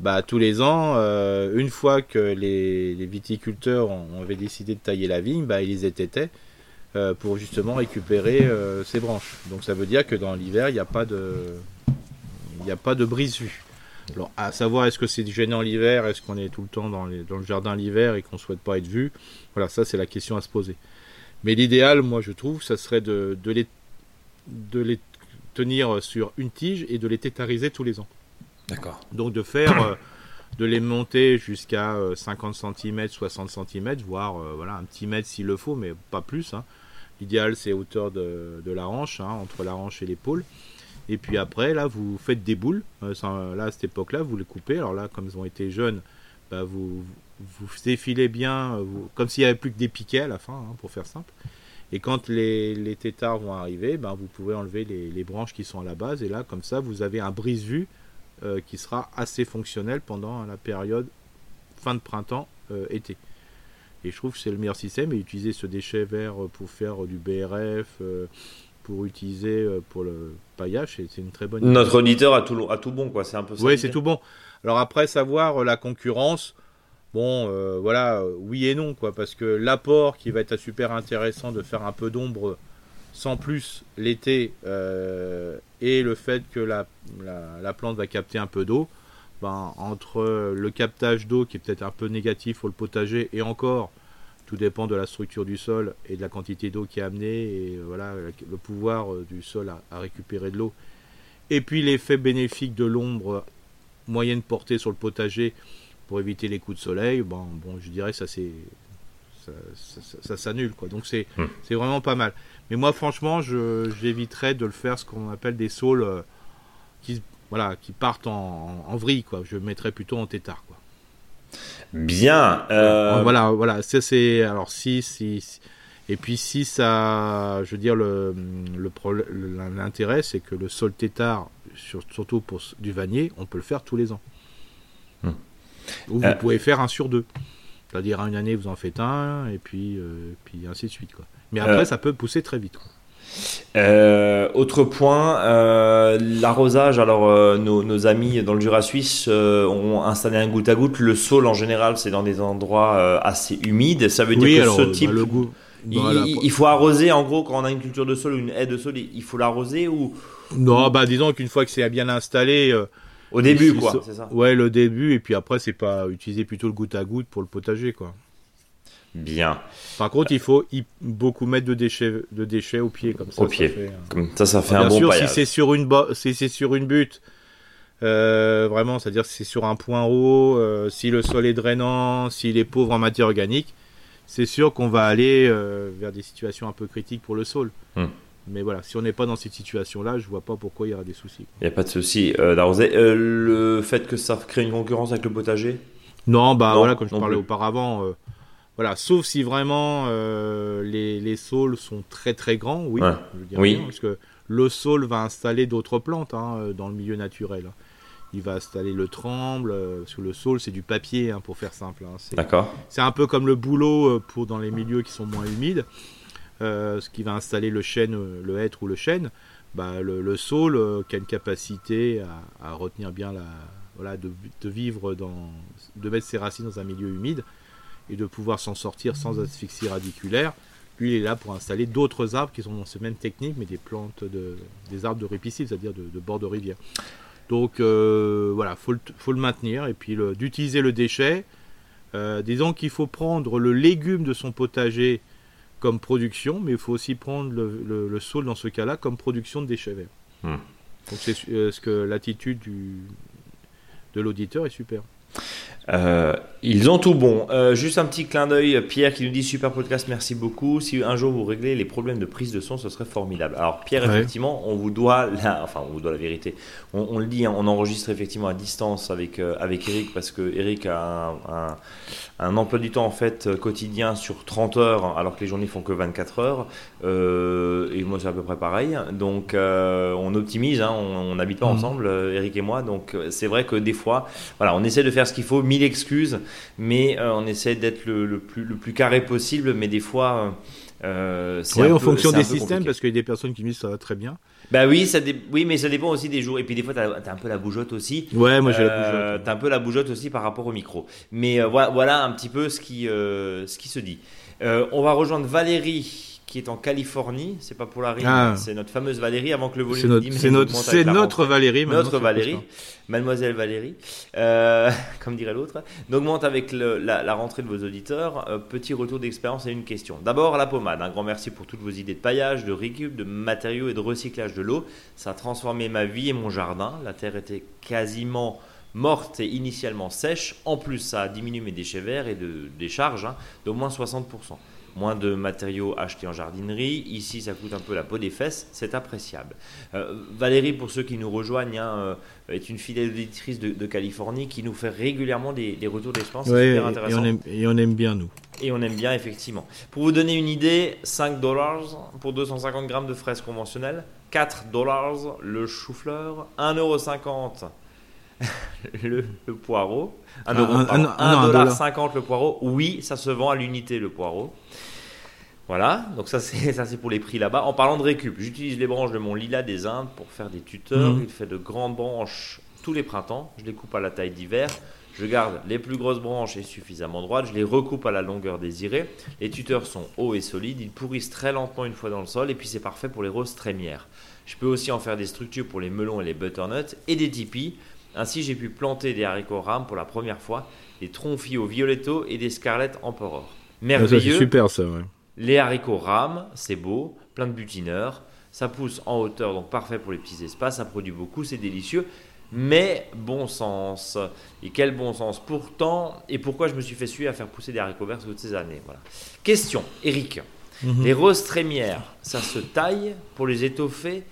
bah, tous les ans, euh, une fois que les, viticulteurs avait décidé de tailler la vigne, bah, ils les étaient euh, pour justement récupérer euh, ces branches. Donc ça veut dire que dans l'hiver, il n'y a pas de de brise-vue. Alors, à savoir, est-ce que c'est gênant l'hiver Est-ce qu'on est tout le temps dans, le jardin l'hiver et qu'on ne souhaite pas être vu? Voilà, ça, c'est la question à se poser. Mais l'idéal, moi, je trouve, ça serait de les tenir sur une tige et de les tétariser tous les ans. D'accord. Donc, de faire. Euh, de les monter jusqu'à 50 cm, 60 cm, voire euh, voilà, un petit mètre s'il le faut, mais pas plus. Hein. L'idéal, c'est hauteur de, la hanche, hein, entre la hanche et l'épaule. Et puis après, là, vous faites des boules. Euh, là, à cette époque-là, vous les coupez. Alors là, comme ils ont été jeunes, bah, vous, vous défilez bien, comme s'il n'y avait plus que des piquets à la fin, hein, pour faire simple. Et quand les, les tétards vont arriver, bah, vous pouvez enlever les, branches qui sont à la base. Et là, comme ça, vous avez un brise-vue euh, qui sera assez fonctionnel pendant la période fin de printemps-été. Euh, et je trouve que c'est le meilleur système. Et utiliser ce déchet vert pour faire du BRF pour utiliser euh, pour le paillage, c'est une très bonne idée. Notre auditeur a tout, a tout bon, quoi. C'est un peu ça. Oui, c'est tout bon. Alors après, savoir euh, la concurrence, bon, euh, voilà, oui et non, quoi. Parce que l'apport qui va être super intéressant de faire un peu d'ombre sans plus l'été et le fait que la, la, plante va capter un peu d'eau, ben, entre le captage d'eau qui est peut-être un peu négatif pour le potager et encore tout dépend de la structure du sol et de la quantité d'eau qui est amenée et euh, voilà le pouvoir euh, du sol à, récupérer de l'eau. Et puis l'effet bénéfique de l'ombre moyenne portée sur le potager pour éviter les coups de soleil, bon, bon je dirais ça c'est ça, s'annule quoi. Donc c'est hmm. c'est vraiment pas mal. Mais moi franchement, j'éviterais de le faire ce qu'on appelle des saules euh, qui voilà qui partent en, en, vrille quoi. Je mettrais plutôt en tétard quoi. Bien. Euh, voilà, voilà. C'est alors si, si, et puis si ça, je veux dire le l'intérêt, c'est que le sol tétard, surtout pour du vanier, on peut le faire tous les ans. Hmm. Ou vous euh. pouvez faire un sur deux. C'est-à-dire une année vous en faites un et puis euh, puis ainsi de suite quoi. Mais après ça peut pousser très vite. Euh, autre point, euh, l'arrosage. Alors, euh, nos, amis dans le Jura suisse ont installé un goutte à goutte. Le sol, en général, c'est dans des endroits assez humides. Ça veut dire que ce bah, type. il, faut arroser, en gros, quand on a une culture de sol ou une haie de sol, il faut l'arroser ou. Non, bah disons qu'une fois que c'est bien installé. Au début, quoi, ça Ouais, le début, et puis après, c'est pas utiliser plutôt le goutte à goutte pour le potager, quoi. Bien. Par contre, il faut beaucoup mettre de déchets, de déchets au pied comme ça. Au pied. Comme ça, ça fait un bon sûr, si c'est sur une si c'est sur une butte, euh, vraiment, c'est-à-dire si c'est sur un point haut, euh, si le sol est drainant, s'il est pauvre en matière organique, c'est sûr qu'on va aller euh, vers des situations un peu critiques pour le sol. Hmm. Mais voilà, si on n'est pas dans cette situation-là, je vois pas pourquoi il y aura des soucis. Il n'y a pas de souci d'arroser. le fait que ça crée une concurrence avec le potager? Non, bah voilà, comme je parlais auparavant voilà, sauf si vraiment euh, les, les saules sont très très grands, oui. oui. parce que le saule va installer d'autres plantes hein, euh, dans le milieu naturel. Il va installer le tremble, euh, parce que le saule c'est du papier hein, pour faire simple. Hein. D'accord. C'est un peu comme le bouleau pour dans les milieux qui sont moins humides. Ce qui va installer le chêne, le hêtre ou le chêne, bah, le, le saule qui a une capacité à, à retenir bien la, voilà, de, de, vivre dans, de mettre ses racines dans un milieu humide, et de pouvoir s'en sortir sans asphyxie radiculaire. Lui, il est là pour installer d'autres arbres qui sont dans ces mêmes techniques, mais des plantes, de, des arbres de ripicide, c'est-à-dire de, bord de rivière. Donc euh, voilà, faut le, faut le maintenir et puis d'utiliser le déchet. Euh, disons qu'il faut prendre le légume de son potager comme production, mais il faut aussi prendre le, le, sol dans ce cas-là comme production de déchets verts. Hmm. Donc c'est euh, ce que l'attitude de l'auditeur est super. Euh, ils ont tout bon. Euh, juste un petit clin d'œil, Pierre qui nous dit super podcast, merci beaucoup. Si un jour vous réglez les problèmes de prise de son, ce serait formidable. Alors Pierre, effectivement, on vous doit la, enfin on vous doit la vérité. On, le dit, hein, on enregistre effectivement à distance avec euh, avec Eric parce que Eric a un, un, emploi du temps en fait quotidien sur 30 heures, alors que les journées font que 24 heures. et moi c'est à peu près pareil. Donc on optimise, hein, on n'habite pas mmh. ensemble, Eric et moi. Donc c'est vrai que des fois, voilà, on essaie de faire ce qu'il faut excuses, mais euh, on essaie d'être le, plus, le plus carré possible, mais des fois. Euh, oui, en fonction des systèmes, parce qu'il y a des personnes qui me disent ça va très bien. Bah oui, ça oui, mais ça dépend aussi des jours. Et puis des fois, tu as, un peu la bougeotte aussi. Ouais, moi j'ai la bougeotte. Euh, tu as un peu la bougeotte aussi par rapport au micro. Mais voilà, voilà, un petit peu ce qui, ce qui se dit. on va rejoindre Valérie qui est en Californie. C'est pas pour la rime, ah. c'est notre fameuse Valérie avant que le volume. C'est notre, c'est notre, Valérie. Notre Valérie, Mademoiselle Valérie, euh, comme dirait l'autre. N'augmente avec la, rentrée de vos auditeurs. Euh, petit retour d'expérience et une question. D'abord la pommade. Un grand merci pour toutes vos idées de paillage, de récup, de matériaux et de recyclage de l'eau. Ça a transformé ma vie et mon jardin. La terre était quasiment morte et initialement sèche. En plus, ça a diminué mes déchets verts et de, des charges hein, d'au moins 60% moins de matériaux achetés en jardinerie. Ici, ça coûte un peu la peau des fesses, c'est appréciable. Euh, Valérie, pour ceux qui nous rejoignent, hein, euh, est une fidèle auditrice de, Californie qui nous fait régulièrement des, retours d'expérience. super intéressant. Et on, aime, bien, nous. Et on aime bien, effectivement. Pour vous donner une idée, 5 dollars pour 250 grammes de fraises conventionnelles, 4 dollars le chou-fleur, 1,50€ le, le poireau, 1,50€ le poireau. Oui, ça se vend à l'unité le poireau. Voilà, donc ça c'est ça c'est pour les prix là-bas. En parlant de récup, j'utilise les branches de mon lilas des Indes pour faire des tuteurs. Mhm. Il fait de grandes branches tous les printemps. Je les coupe à la taille d'hiver. Je garde les plus grosses branches et suffisamment droites. Je les recoupe à la longueur désirée. Les tuteurs sont hauts et solides. Ils pourrissent très lentement une fois dans le sol. Et puis c'est parfait pour les roses trémières. Je peux aussi en faire des structures pour les melons et les butternuts et des tipis. Ainsi, j'ai pu planter des haricots rames pour la première fois, des tronfis au violetto et des scarlettes emperor. Merveilleux. c'est super ça, ouais. Les haricots rames, c'est beau, plein de butineurs. Ça pousse en hauteur, donc parfait pour les petits espaces. Ça produit beaucoup, c'est délicieux. Mais bon sens. Et quel bon sens. Pourtant, et pourquoi je me suis fait suer à faire pousser des haricots verts toutes ces années voilà. Question, Eric. Mhm. Les roses trémières, ça se taille pour les étoffer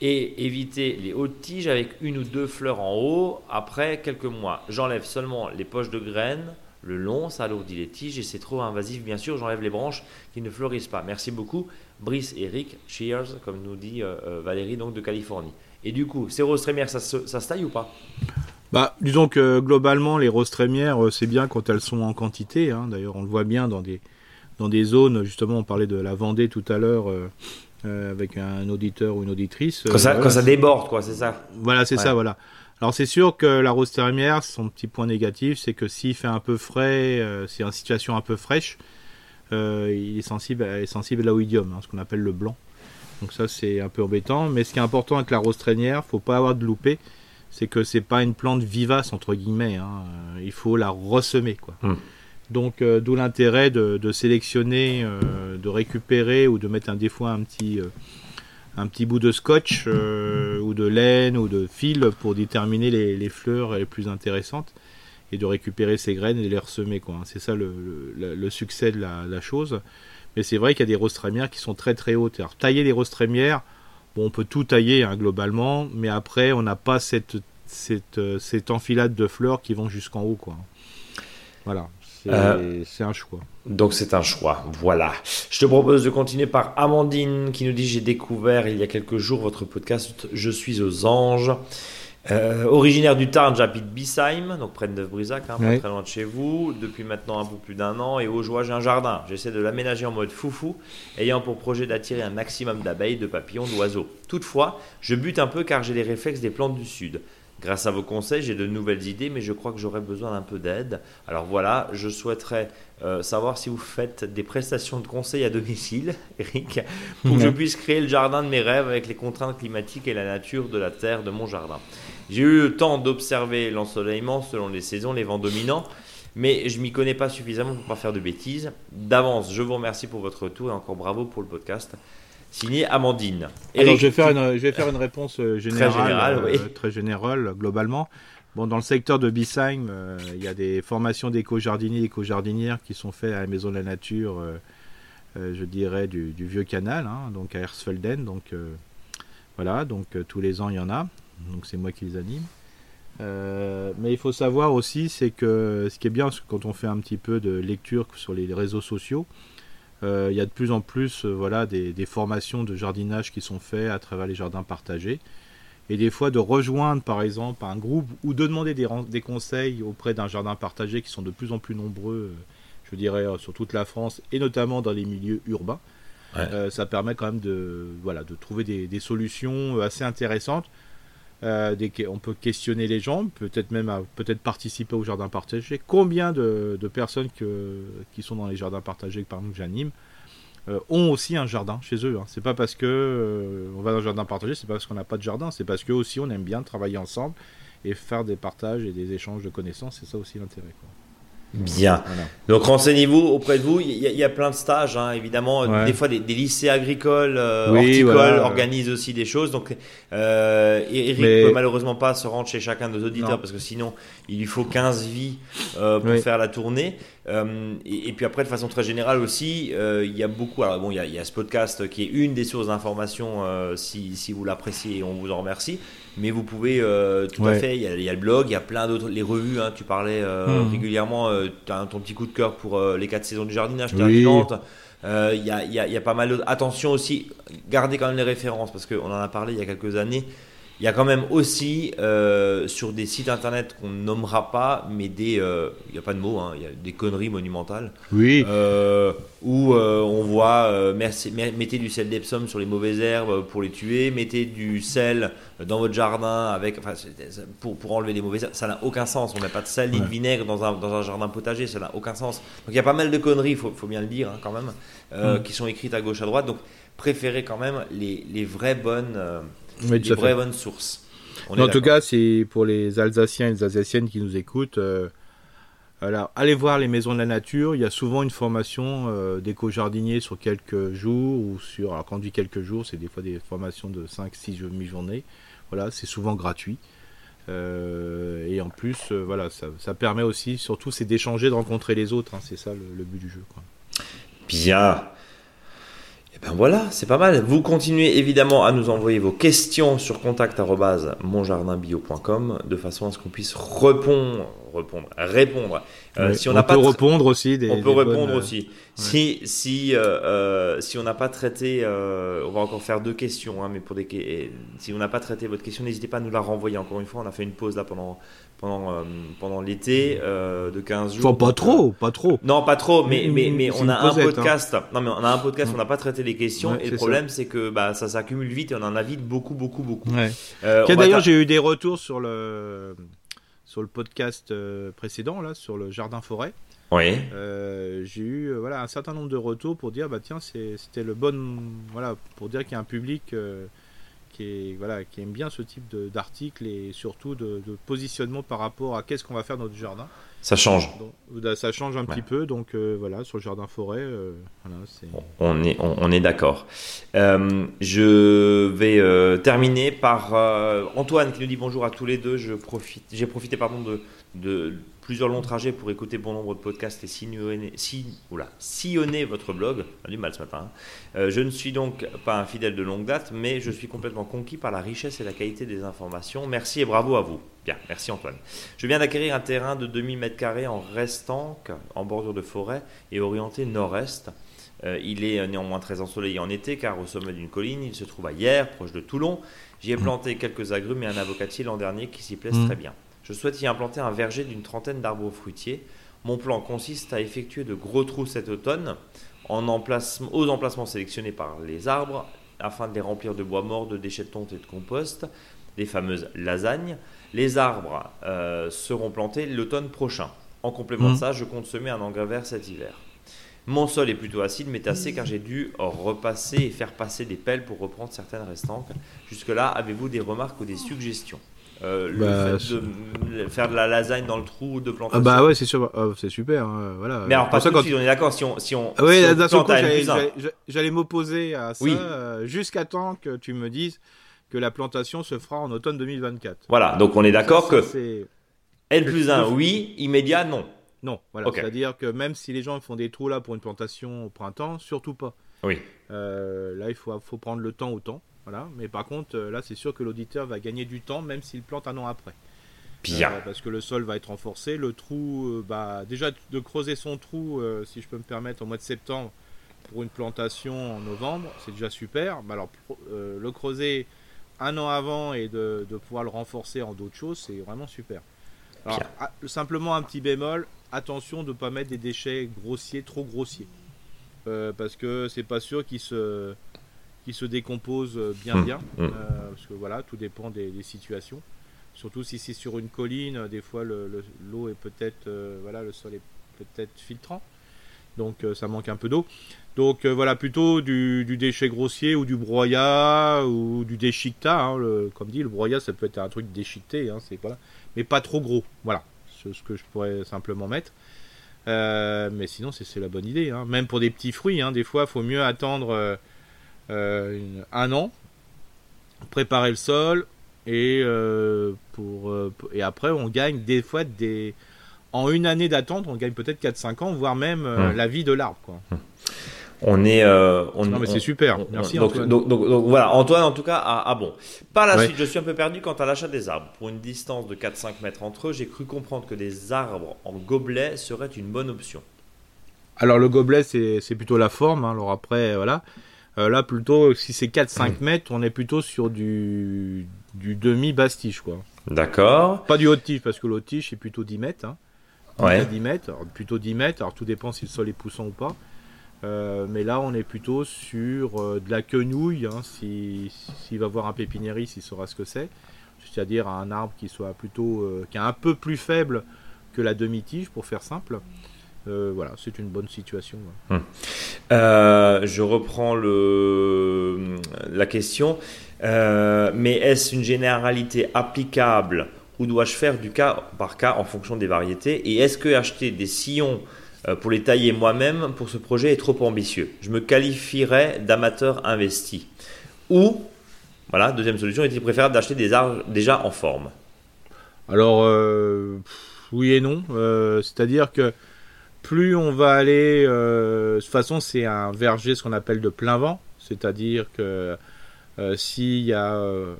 et éviter les hautes tiges avec une ou deux fleurs en haut après quelques mois. J'enlève seulement les poches de graines le long, ça alourdit les tiges et c'est trop invasif. Bien sûr, j'enlève les branches qui ne fleurissent pas. Merci beaucoup, Brice et Eric. Cheers, comme nous dit euh, euh, Valérie, donc de Californie. Et du coup, ces roses trémières, ça se, ça taille ou pas? Bah, disons que globalement, les roses trémières, euh, c'est bien quand elles sont en quantité. Hein. D'ailleurs, on le voit bien dans des, dans des zones, justement, on parlait de la Vendée tout à l'heure, avec un auditeur ou une auditrice. Quand, ça, quand ça, déborde, quoi, c'est ça Voilà, c'est ça, voilà. Alors c'est sûr que la rose thermière, son petit point négatif, c'est que s'il fait un peu frais, euh, c'est une situation un peu fraîche, euh, il est sensible, est sensible à l'oïdium, hein, ce qu'on appelle le blanc. Donc ça c'est un peu embêtant. Mais ce qui est important avec la rose trémière, faut pas avoir de loupé, c'est que c'est pas une plante vivace entre guillemets. Hein. Euh, il faut la ressemer quoi. Hmm. Donc d'où l'intérêt de, sélectionner, de récupérer ou de mettre un des fois un petit un petit bout de scotch euh, ou de laine ou de fil pour déterminer les, fleurs les plus intéressantes et de récupérer ces graines et les ressemer. Quoi. C'est ça le, succès de la, chose. Mais c'est vrai qu'il y a des roses trémières qui sont très très hautes. Alors tailler les roses trémières, bon, on peut tout tailler hein, globalement, mais après on n'a pas cette, cette, euh, cette enfilade de fleurs qui vont jusqu'en haut. Quoi. Voilà. Euh, c'est un choix. Donc c'est un choix, voilà. Je te propose de continuer par Amandine qui nous dit j'ai découvert il y a quelques jours votre podcast Je suis aux anges. Euh, originaire du Tarn, j'habite Bissheim, donc près de Neuf-Brisac, hein, pas très loin de chez vous, depuis maintenant un peu plus d'un an. Et au joie, j'ai un jardin. J'essaie de l'aménager en mode foufou, ayant pour projet d'attirer un maximum d'abeilles, de papillons, d'oiseaux. Toutefois, je bute un peu car j'ai les réflexes des plantes du Sud. Grâce à vos conseils, j'ai de nouvelles idées, mais je crois que j'aurais besoin d'un peu d'aide. Alors voilà, je souhaiterais euh, savoir si vous faites des prestations de conseil à domicile, Eric, pour que je puisse créer le jardin de mes rêves avec les contraintes climatiques et la nature de la terre de mon jardin. J'ai eu le temps d'observer l'ensoleillement selon les saisons, les vents dominants, mais je m'y connais pas suffisamment pour pas faire de bêtises. D'avance, je vous remercie pour votre retour et encore bravo pour le podcast. Signé Amandine. Alors, je vais faire une, je vais faire une réponse euh, générale, euh, très générale, globalement. Bon, dans le secteur de Bissheim, euh, il y a des formations d'éco-jardiniers et éco-jardinières qui sont faites à la Maison de la Nature, je dirais, du, vieux canal, hein, donc à Hersfelden. Donc voilà, donc tous les ans il y en a. Donc c'est moi qui les anime. mais il faut savoir aussi, c'est que ce qui est bien, quand on fait un petit peu de lecture sur les réseaux sociaux, il y a de plus en plus euh, voilà, des, formations de jardinage qui sont faites à travers les jardins partagés. Et des fois de rejoindre par exemple un groupe ou de demander des, des conseils auprès d'un jardin partagé qui sont de plus en plus nombreux, euh, je dirais, sur toute la France et notamment dans les milieux urbains. ça permet quand même de, voilà, de trouver des, des solutions assez intéressantes euh, on peut questionner les gens, peut-être même peut-être participer au jardin partagé. Combien de, personnes qui sont dans les jardins partagés que par nous j'anime ont aussi un jardin chez eux. Hein. C'est pas parce que on va dans un jardin partagé, c'est pas parce qu'on n'a pas de jardin, c'est parce que aussi on aime bien travailler ensemble et faire des partages et des échanges de connaissances. C'est ça aussi l'intérêt. Bien. Donc renseignez-vous auprès de vous. Il y, a, plein de stages, hein, évidemment. Des fois, des, lycées agricoles, euh, horticoles organisent aussi des choses. Donc, euh, Eric ne peut malheureusement pas se rendre chez chacun de nos auditeurs parce que sinon, il lui faut 15 vies euh, pour faire la tournée. Euh, et, puis après, de façon très générale aussi, il y a beaucoup. Alors bon, il y y a ce podcast qui est une des sources d'information. si, si vous l'appréciez, on vous en remercie mais vous pouvez euh, tout à fait. Il y, a, le blog, il y a plein d'autres, les revues. Hein, tu parlais euh, mmh. régulièrement. Euh, tu as ton petit coup de cœur pour les quatre saisons du jardinage. Il y, a, y, a, y, a, pas mal d'autres. Attention aussi, gardez quand même les références parce qu'on en a parlé il y a quelques années. Il y a quand même aussi euh, sur des sites internet qu'on ne nommera pas, mais des, euh, il n'y a pas de mots, hein, y a des conneries monumentales. Oui. Euh, où on voit, mettez du sel d'Epsom sur les mauvaises herbes pour les tuer, mettez du sel dans votre jardin avec, enfin, pour, pour enlever les mauvaises herbes. Ça n'a aucun sens. On met pas de sel ni de vinaigre dans un, dans un jardin potager, ça n'a aucun sens. Donc il y a pas mal de conneries, il faut, faut, bien le dire hein, quand même, mm. qui sont écrites à gauche à droite. Donc préférez quand même les, les vraies bonnes oui, des vraies bonnes sources. en tout cas, c'est pour les Alsaciens et les Alsaciennes qui nous écoutent. Euh, alors, allez voir les maisons de la nature. Il y a souvent une formation euh, d'éco-jardinier sur quelques jours ou sur. Alors, quand on dit quelques jours, c'est des fois des formations de 5-6 mi-journée. Voilà, c'est souvent gratuit. Euh, et en plus, voilà, ça, permet aussi, surtout, c'est d'échanger, de rencontrer les autres. Hein. c'est ça le, but du jeu. Quoi. Bien. Ben voilà, c'est pas mal. Vous continuez évidemment à nous envoyer vos questions sur contact@monjardinbio.com de façon à ce qu'on puisse répondre, répondre, répondre. Euh, si on, pas peut répondre aussi. Des, on peut répondre aussi. Si si euh, euh, si on n'a pas traité, on va encore faire deux questions, hein, mais pour des si on n'a pas traité votre question, n'hésitez pas à nous la renvoyer. Encore une fois, on a fait une pause là pendant pendant, euh, pendant l'été euh, de 15 jours. pas trop, pas trop. Non, pas trop, mais, mais, mais on a un hein. podcast. Non, mais on a un podcast, on n'a pas traité les questions. et le problème, c'est que bah, ça s'accumule vite et on en a vite beaucoup, beaucoup, beaucoup. Euh, d'ailleurs, j'ai eu des retours sur le, sur le podcast précédent, là, sur le jardin-forêt. Oui. j'ai eu voilà, un certain nombre de retours pour dire, bah tiens, c'était le bon. Voilà, pour dire qu'il y a un public qui, voilà, qui aime bien ce type d'article et surtout de, positionnement par rapport à qu'est-ce qu'on va faire dans notre jardin. Ça change. Euh, ça change un petit peu, donc euh, voilà, sur le jardin forêt, euh, on est, on, est d'accord. je vais terminer par Antoine qui nous dit bonjour à tous les deux. J'ai profité pardon de, de plusieurs longs trajets pour écouter bon nombre de podcasts et sillonner, sillonner votre blog. On a du mal ce matin. Hein. Euh, je ne suis donc pas un fidèle de longue date, mais je suis complètement conquis par la richesse et la qualité des informations. Merci et bravo à vous. Bien, merci Antoine. Je viens d'acquérir un terrain de 2000 m2 en restant en bordure de forêt et orienté nord-est. Euh, il est néanmoins très ensoleillé en été car au sommet d'une colline, il se trouve à Hier, proche de Toulon. J'y ai mmh. planté quelques agrumes et un avocatier l'an dernier qui s'y plaisent mmh. très bien. Je souhaite y implanter un verger d'une trentaine d'arbres fruitiers. Mon plan consiste à effectuer de gros trous cet automne en emplacement, aux emplacements sélectionnés par les arbres afin de les remplir de bois mort, de déchets de tonte et de compost, les fameuses lasagnes. Les arbres euh, seront plantés l'automne prochain. En complément de mmh. ça, je compte semer un engrais vert cet hiver. Mon sol est plutôt acide mais tassé car j'ai dû repasser et faire passer des pelles pour reprendre certaines restantes. Jusque-là, avez-vous des remarques ou des suggestions? Euh, bah, le fait de faire de la lasagne dans le trou de plantation. Ah bah ouais, c'est sûr, oh, c'est super. Hein, voilà. Mais alors, pas ça, quand... on est d'accord, si on, si on, ah oui, j'allais m'opposer à ça euh, jusqu'à temps que tu me dises que la plantation se fera en automne 2024. Voilà, donc on est d'accord que N plus 1, oui, immédiat, non. Non, voilà. C'est-à-dire que même si les gens font des trous là pour une plantation au printemps, surtout pas. Oui. Euh, là, il faut, faut prendre le temps au temps. Voilà. Mais par contre, euh, là, c'est sûr que l'auditeur va gagner du temps, même s'il plante un an après. Bien. Euh, parce que le sol va être renforcé. Le trou, euh, bah, déjà de creuser son trou, si je peux me permettre, au mois de septembre pour une plantation en novembre, c'est déjà super. Mais alors, le creuser un an avant et de, pouvoir le renforcer en d'autres choses, c'est vraiment super. Alors, ah, simplement un petit bémol, attention de ne pas mettre des déchets grossiers, trop grossiers. parce que c'est pas sûr qu'ils se qui se décompose euh, bien mmh, bien, mmh. Euh, parce que voilà, tout dépend des, situations. Surtout si c'est sur une colline, des fois l'eau est peut-être, euh, voilà, le sol est peut-être filtrant. donc ça manque un peu d'eau. Donc voilà, plutôt du, déchet grossier ou du broyat ou du déchiquetat. Hein, comme dit, le broyat, ça peut être un truc déchiqueté, hein, c'est mais pas trop gros. Voilà, c'est ce que je pourrais simplement mettre. mais sinon, c'est la bonne idée. Hein. Même pour des petits fruits, des fois, il faut mieux attendre un an, préparer le sol, et, euh, pour, euh, et après, on gagne des fois des. En une année d'attente, on gagne peut-être 4-5 ans, voire même euh, la vie de l'arbre. Quoi. On est. on, non, mais c'est super. Merci donc, Antoine. Donc, donc, voilà, Antoine, en tout cas, ah, bon. Par la suite, je suis un peu perdu quant à l'achat des arbres. Pour une distance de 4-5 mètres entre eux, j'ai cru comprendre que des arbres en gobelet seraient une bonne option. Alors, le gobelet, c'est plutôt la forme. Hein. Alors, après, voilà. Là, plutôt, si c'est 4-5 mètres, on est plutôt sur du, du demi-bastiche, quoi. D'accord. Pas du haut tige, parce que le haut tige, c'est plutôt 10 mètres. Hein. Ouais. 10 mètres, plutôt 10 mètres. Alors tout dépend si le sol est poussant ou pas. Euh, mais là, on est plutôt sur euh, de la quenouille. Hein, S'il si, va voir un pépiniériste, il saura ce que c'est. C'est-à-dire un arbre qui soit plutôt, euh, qui est un peu plus faible que la demi-tige, pour faire simple. Voilà, c'est une bonne situation. Hum. je reprends le, la question. Euh, mais est-ce une généralité applicable ou dois-je faire du cas par cas en fonction des variétés? Et est-ce que acheter des sillons euh, pour les tailler moi-même pour ce projet est trop ambitieux? Je me qualifierais d'amateur investi. Ou, voilà, deuxième solution, est-il préférable d'acheter des arbres déjà en forme? Alors, euh, oui et non. C'est-à-dire que plus on va aller. de toute façon, c'est un verger, ce qu'on appelle de plein vent. C'est-à-dire que euh, s'il y a euh,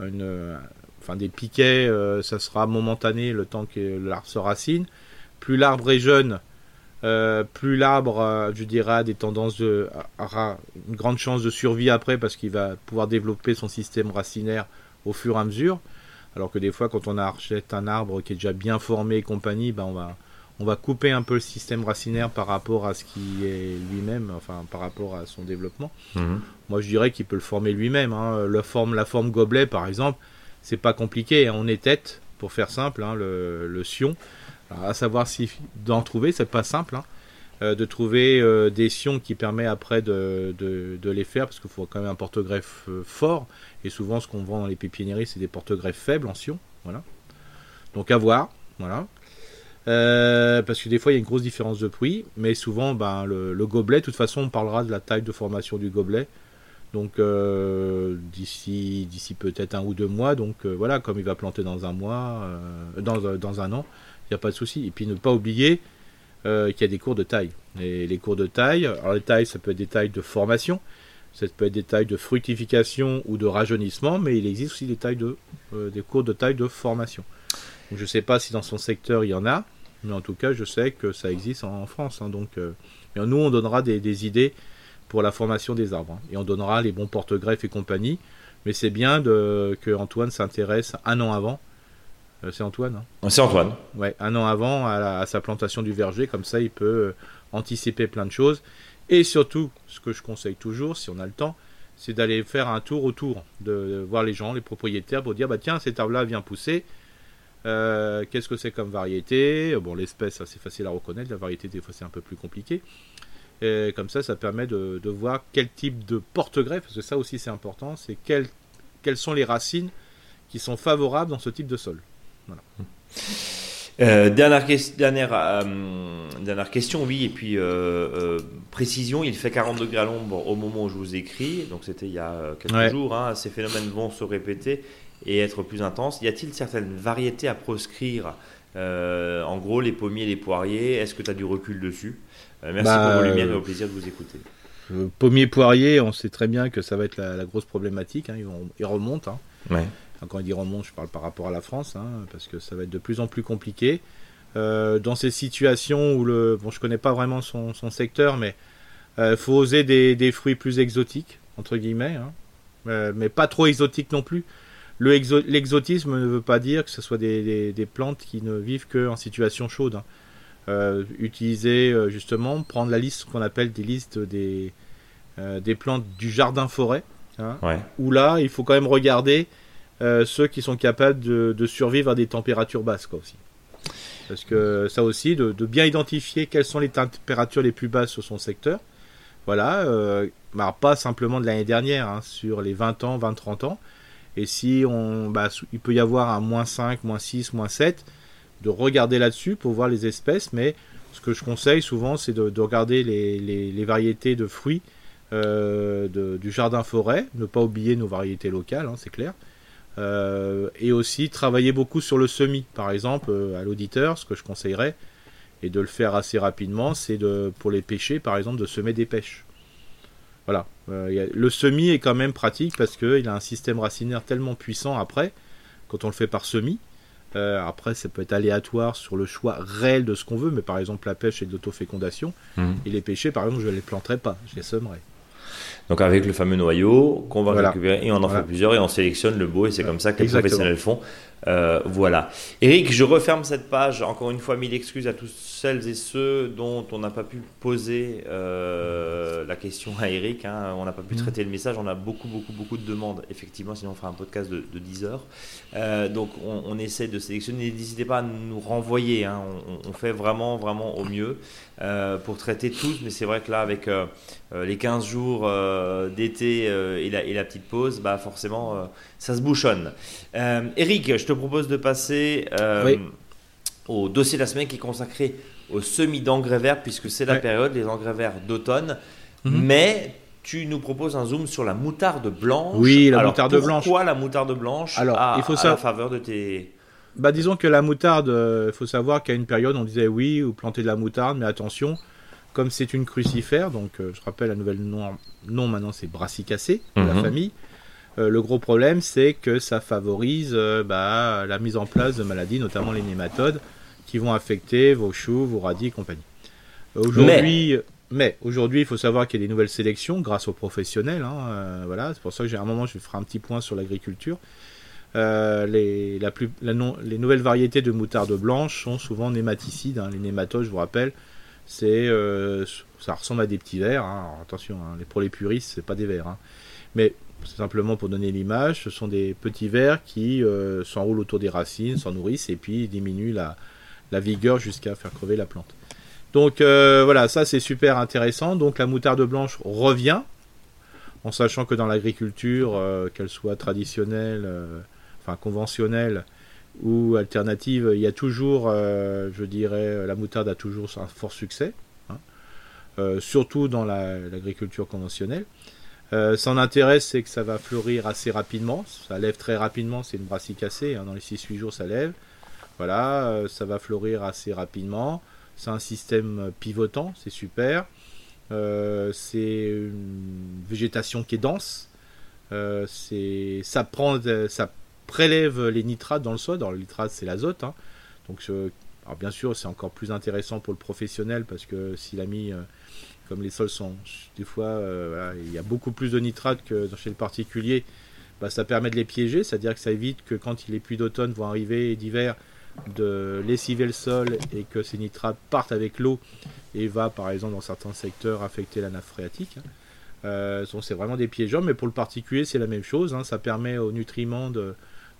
une, enfin, des piquets, euh, ça sera momentané le temps que l'arbre se racine. Plus l'arbre est jeune, plus l'arbre, je dirais, a des tendances de, aura une grande chance de survie après parce qu'il va pouvoir développer son système racinaire au fur et à mesure. Alors que des fois, quand on achète un arbre qui est déjà bien formé et compagnie, ben on va on va couper un peu le système racinaire par rapport à ce qui est lui-même, enfin par rapport à son développement. Mhm. Moi, je dirais qu'il peut le former lui-même. Hein. La forme, la forme gobelet, par exemple, c'est pas compliqué. Hein. On est tête, pour faire simple, hein, le, le, sion. à savoir si d'en trouver, c'est pas simple. Euh, de trouver euh, des sions qui permettent après de, de, les faire, parce qu'il faut quand même un porte-greffe euh, fort. Et souvent, ce qu'on vend dans les pépiniéries, c'est des porte-greffes faibles en sion. Voilà. Donc à voir. Voilà. Euh, parce que des fois il y a une grosse différence de prix, mais souvent ben, le, gobelet, de toute façon on parlera de la taille de formation du gobelet, donc euh, d'ici d'ici peut-être un ou deux mois, donc euh, voilà, comme il va planter dans un mois, dans, dans, un an, il n'y a pas de souci. Et puis ne pas oublier qu'il y a des cours de taille. Et les cours de taille, alors les tailles ça peut être des tailles de formation, ça peut être des tailles de fructification ou de rajeunissement, mais il existe aussi des tailles de des cours de taille de formation. je ne sais pas si dans son secteur il y en a, mais en tout cas, je sais que ça existe en, France. Hein, donc, euh, nous, on donnera des, idées pour la formation des arbres. Hein, et on donnera les bons porte-greffes et compagnie. Mais c'est bien de, que Antoine s'intéresse un an avant. Euh, c'est Antoine hein C'est Antoine. Ouais, un an avant à, sa plantation du verger. Comme ça, il peut euh, anticiper plein de choses. Et surtout, ce que je conseille toujours, si on a le temps, c'est d'aller faire un tour autour, de, de, voir les gens, les propriétaires, pour dire bah tiens, cet arbre-là vient pousser euh, qu'est-ce que c'est comme variété? Bon, l'espèce, c'est facile à reconnaître. La variété, des fois, c'est un peu plus compliqué. Et comme ça, ça permet de, voir quel type de porte-greffe, parce que ça aussi c'est important, c'est quelles sont les racines qui sont favorables dans ce type de sol. Euh, dernière, dernière, euh, dernière, question, oui, et puis précision, il fait 40 degrés à l'ombre au moment où je vous écris, donc c'était il y a quelques jours, hein. ces phénomènes vont se répéter, et être plus intense. Y a-t-il certaines variétés à proscrire euh, En gros, les pommiers, les poiriers, est-ce que tu as du recul dessus? Euh, Merci bah, pour vos lumières et au plaisir de vous écouter. Euh, pommiers, poiriers, on sait très bien que ça va être la, grosse problématique. Hein. Ils, remontent. Hein. Quand il dit remonte, je parle par rapport à la France, hein, parce que ça va être de plus en plus compliqué. dans ces situations où le, bon, je connais pas vraiment son, secteur, mais il faut oser des, des, fruits plus exotiques entre guillemets, mais pas trop exotiques non plus. L'exotisme ne veut pas dire que ce soit des, plantes qui ne vivent qu'en situation chaude. Hein. Euh, utiliser euh, justement, prendre la liste qu'on appelle des listes des, euh, des plantes du jardin forêt, hein, où là il faut quand même regarder ceux qui sont capables de, survivre à des températures basses quoi, aussi. Parce que ça aussi, de, bien identifier quelles sont les températures les plus basses sur son secteur. Voilà, bah, pas simplement de l'année dernière, hein, sur les 20 ans, 20-30 ans. Et si on, bah, il peut y avoir un moins 5, moins 6, moins 7, de regarder là-dessus pour voir les espèces. Mais ce que je conseille souvent, c'est de, regarder les, variétés de fruits euh, du jardin forêt. Ne pas oublier nos variétés locales, hein, c'est clair. Euh, et aussi travailler beaucoup sur le semis. Par exemple, euh, à l'auditeur, ce que je conseillerais, et de le faire assez rapidement, c'est pour les pêcher, par exemple, de semer des pêches. Voilà. Euh, le semis est quand même pratique parce qu'il a un système racinaire tellement puissant après, quand on le fait par semis. après, ça peut être aléatoire sur le choix réel de ce qu'on veut, mais par exemple, la pêche et de l'autofécondation. Mmh. Et les pêcher, par exemple, je ne les planterai pas, je les semerai. Donc avec le fameux noyau qu'on va récupérer et on en fait plusieurs et on sélectionne le beau et c'est comme ça que les professionnels font. Euh, voilà. Eric, je referme cette page. Encore une fois, mille excuses à tous celles et ceux dont on n'a pas pu poser euh, la question à Eric. Hein. On n'a pas pu mm. traiter le message. On a beaucoup, beaucoup, beaucoup de demandes. Effectivement, sinon on fera un podcast de, 10 heures. Euh, donc on, essaie de sélectionner. N'hésitez pas à nous renvoyer. Hein. On, fait vraiment, vraiment au mieux pour traiter tous. Mais c'est vrai que là, avec les 15 jours d'été et la, et, la, petite pause, bah forcément, ça se bouchonne. Eric, je te propose de passer euh, au dossier de la semaine qui est consacré au semis d'engrais verts, puisque c'est la période, les engrais verts d'automne. Mhm. Mais tu nous proposes un zoom sur la moutarde blanche. Oui, la moutarde blanche. Pourquoi la moutarde blanche Alors, il faut à la faveur de tes... Bah, disons que la moutarde, il euh, faut savoir qu'à une période, on disait oui, ou planter de la moutarde, mais attention, comme c'est une crucifère, donc euh, je rappelle la nouvelle nom, nom maintenant c'est brassicacée, de la mhm. famille, le gros problème, c'est que ça favorise euh, bah, la mise en place de maladies, notamment les nématodes, qui vont affecter vos choux, vos radis et compagnie. Aujourd'hui, mais, aujourd'hui, il faut savoir qu'il y a des nouvelles sélections grâce aux professionnels. Hein, euh, voilà, c'est pour ça que j'ai un moment, je ferai un petit point sur l'agriculture. les, les nouvelles variétés de moutarde blanche sont souvent nématicides. Hein. Les nématodes, je vous rappelle, c'est, ça ressemble à des petits vers. Hein. attention, pour les puristes, c'est pas des vers. Mais simplement pour donner l'image, ce sont des petits vers qui euh, s'enroulent autour des racines, s'en nourrissent et puis diminuent la, vigueur jusqu'à faire crever la plante. Donc euh, voilà, ça c'est super intéressant. Donc la moutarde blanche revient, en sachant que dans l'agriculture, euh, qu'elle soit traditionnelle, enfin conventionnelle ou alternative, il y a toujours, je dirais, la moutarde a toujours un fort succès, hein. surtout dans l'agriculture conventionnelle. Euh, son intérêt, c'est que ça va fleurir assez rapidement. Ça lève très rapidement, c'est une brassicacée. Hein, dans les 6-8 jours, ça lève. Voilà, euh, ça va fleurir assez rapidement. C'est un système pivotant, c'est super. Euh, c'est une végétation qui est dense. ça, prend, ça prélève les nitrates dans le sol. Dans le nitrate, c'est l'azote. Hein. Donc, alors bien sûr, c'est encore plus intéressant pour le professionnel parce que s'il a mis comme les sols sont des fois euh, il y a beaucoup plus de nitrate que chez le particulier, bah, ça permet de les piéger, c'est-à-dire que ça évite que quand les pluies d'automne vont arriver d'hiver, de lessiver le sol et que ces nitrates partent avec l'eau et va par exemple dans certains secteurs affecter la nappe phréatique. Euh, c'est vraiment des piégeants, mais pour le particulier c'est la même chose, hein. ça permet aux nutriments de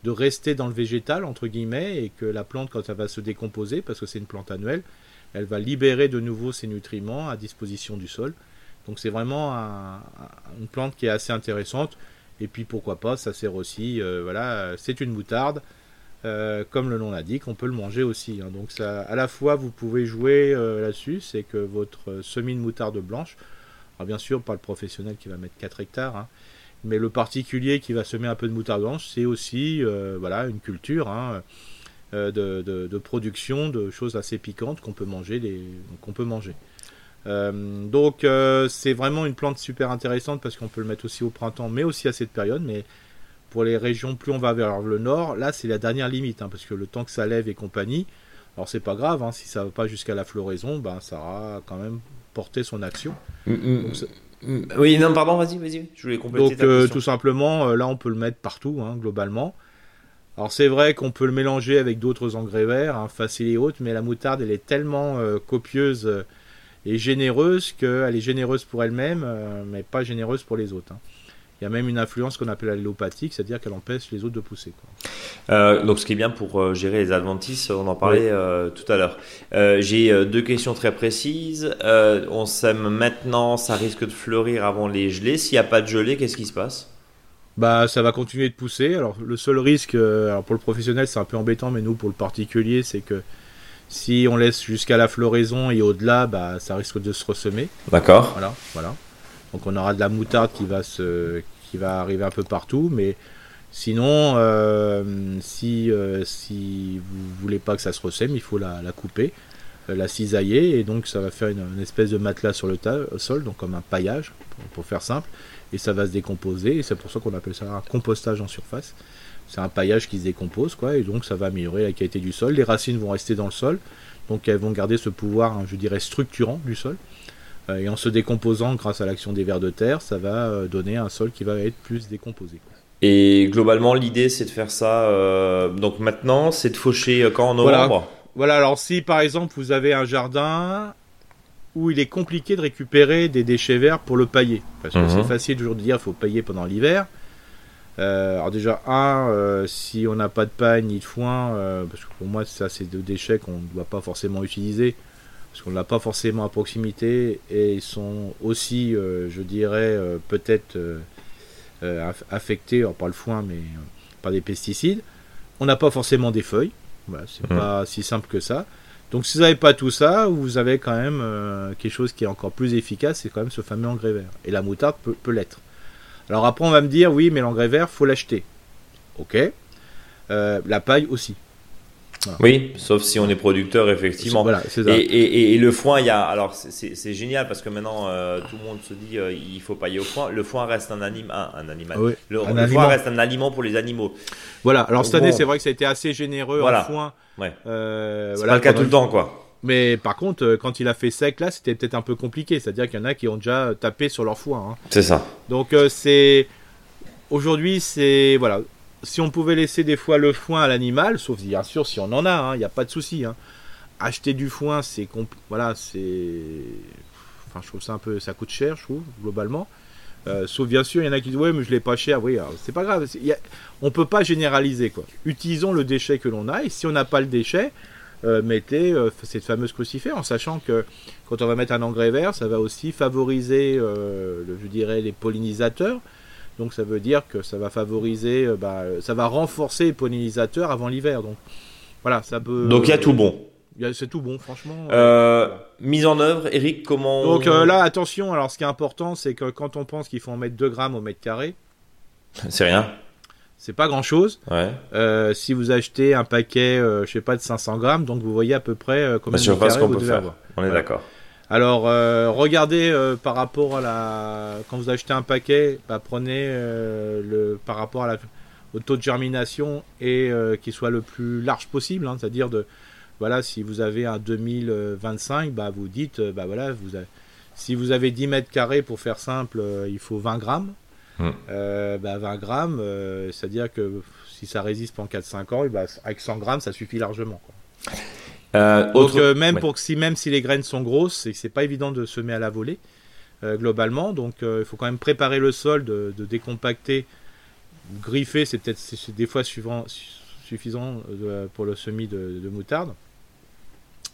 rester dans le végétal entre guillemets et que la plante quand elle va se décomposer, parce que c'est une plante annuelle, elle va libérer de nouveau ses nutriments à disposition du sol. Donc c'est vraiment une plante qui est assez intéressante. Et puis pourquoi pas, ça sert aussi, euh, voilà, c'est une moutarde. Euh, comme le nom l'indique, on peut le manger aussi. Hein. Donc ça, à la fois vous pouvez jouer euh, là-dessus, c'est que votre semis de moutarde blanche, bien sûr pas le professionnel qui va mettre 4 hectares, hein, mais le particulier qui va semer un peu de moutarde blanche, c'est aussi voilà une culture. Hein. Euh, de, production de choses assez piquantes qu'on peut manger. qu'on peut manger. Euh, donc euh, c'est vraiment une plante super intéressante parce qu'on peut le mettre aussi au printemps, mais aussi à cette période. Mais pour les régions, plus on va vers le nord, là c'est la dernière limite, hein, parce que le temps que ça lève et compagnie, alors c'est pas grave, hein, si ça va pas jusqu'à la floraison, ben ça aura quand même porté son action. Mm, mm, oui, non, pardon, vas-y, vas-y, je voulais compléter. Donc tout simplement, là on peut le mettre partout, hein, globalement. Alors c'est vrai qu'on peut le mélanger avec d'autres engrais verts, hein, faciles et autres, mais la moutarde elle est tellement euh, copieuse euh, et généreuse qu'elle est généreuse pour elle-même, euh, mais pas généreuse pour les autres. Hein. il y a même une influence qu'on appelle allélopathique, c'est-à-dire qu'elle empêche les autres de pousser. Euh, donc, ce qui est bien pour euh, gérer les adventices, on en parlait euh, tout à l'heure. J'ai deux questions très précises. on sème maintenant, ça risque de fleurir avant les gelées. S'il n'y a pas de gelée, qu'est-ce qui se passe? Bah, ça va continuer de pousser. Alors, le seul risque, alors pour le professionnel, c'est un peu embêtant, mais nous, pour le particulier, c'est que si on laisse jusqu'à la floraison et au-delà, bah, ça risque de se ressemer. D'accord. Voilà, voilà. Donc on aura de la moutarde qui va, se, qui va arriver un peu partout, mais sinon, euh, si, euh, si vous voulez pas que ça se ressème, il faut la, couper, euh, la cisailler, et donc ça va faire une, espèce de matelas sur le, sol, donc comme un paillage, pour, faire simple, et ça va se décomposer, et c'est pour ça qu'on appelle ça un compostage en surface. C'est un paillage qui se décompose, quoi, et donc ça va améliorer la qualité du sol. Les racines vont rester dans le sol, donc elles vont garder ce pouvoir, hein, je dirais, structurant du sol. Euh, et en se décomposant grâce à l'action des vers de terre, ça va euh, donner un sol qui va être plus décomposé. Et globalement, l'idée, c'est de faire ça. Euh, donc maintenant, c'est de faucher quand en novembre? Voilà. voilà. alors si par exemple vous avez un jardin où il est compliqué de récupérer des déchets verts pour le pailler, parce que c'est mhm. facile toujours de dire qu'il faut pailler pendant l'hiver. alors déjà, un, si on n'a pas de paille ni de foin, parce que pour moi, ça c'est deux déchets qu'on ne doit pas forcément utiliser parce qu'on ne l'a pas forcément à proximité et ils sont aussi, euh, je dirais, euh, peut-être euh, affectés, par le foin, mais par des pesticides. On n'a pas forcément des feuilles, voilà, c'est mmh. pas si simple que ça. Donc si vous n'avez pas tout ça, vous avez quand même quelque chose qui est encore plus efficace, c'est quand même ce fameux engrais vert. Et la moutarde peut, l'être. Alors après on va me dire, oui, mais l'engrais vert, faut l'acheter. Ok. la paille aussi. Oui, sauf si on est producteur, effectivement. Voilà, ça. Et, et, le foin, il y a. Alors, c'est génial parce que maintenant, euh, tout le monde se dit euh, il faut pailler au foin. Le foin reste un, anim, un, animal. le, foin reste un aliment pour les animaux. Voilà, alors cette année, c'est vrai que ça a été assez généreux voilà. en foin. Ouais. Euh, c'est pas le cas tout le temps, quoi. Mais par contre, euh, quand il a fait sec, là, c'était peut-être un peu compliqué. C'est-à-dire qu'il y en a qui ont déjà tapé sur leur foin. Hein. C'est ça. Donc, c'est. Aujourd'hui, c'est. Voilà si on pouvait laisser des fois le foin à l'animal, sauf bien sûr si on en a, hein, il n'y a pas de souci. Hein. Acheter du foin, c'est voilà, c'est, enfin je trouve ça un peu, ça coûte cher, je trouve globalement. Euh, sauf bien sûr, il y en a qui disent ouais mais je l'ai pas cher. Oui, c'est pas grave. On on peut pas généraliser quoi. Utilisons le déchet que l'on a et si on n'a pas le déchet, euh, mettez euh, cette fameuse crucifère en sachant que quand on va mettre un engrais vert, ça va aussi favoriser, je dirais, les pollinisateurs. Donc ça veut dire que ça va favoriser, euh, bah, ça va renforcer les pollinisateurs avant l'hiver. Donc voilà, ça peut. Donc il y a tout bon. C'est tout bon, franchement. Euh, mise en œuvre, Eric, comment Donc là, attention. Alors, ce qui est important, c'est que quand on pense qu'il faut en mettre 2 grammes au mètre carré, c'est rien. C'est pas grand chose. Ouais. si vous achetez un paquet, je sais pas, de 500 grammes, donc vous voyez à peu près combien de mètres qu'on peut faire. On est d'accord. Alors, euh, regardez euh, par rapport à la. Quand vous achetez un paquet, bah, prenez euh, le par rapport à la... au taux de germination et qu'il soit le plus large possible. Hein, c'est-à-dire de. Voilà, si vous avez un 2025, bah, vous dites, bah voilà, vous si vous avez 10 mètres carrés, pour faire simple, il faut 20 grammes. 20 hmm. bah, grammes, c'est-à-dire que si ça résiste pendant 4-5 ans, bah, avec 100 grammes, ça suffit largement. Quoi. Euh, Donc euh, même pour si même si les graines sont grosses, c'est pas évident de semer à la volée euh, globalement. Donc il faut quand même préparer le sol, de, décompacter, griffer, c'est peut-être des fois suivant, suffisant pour le semis de, moutarde.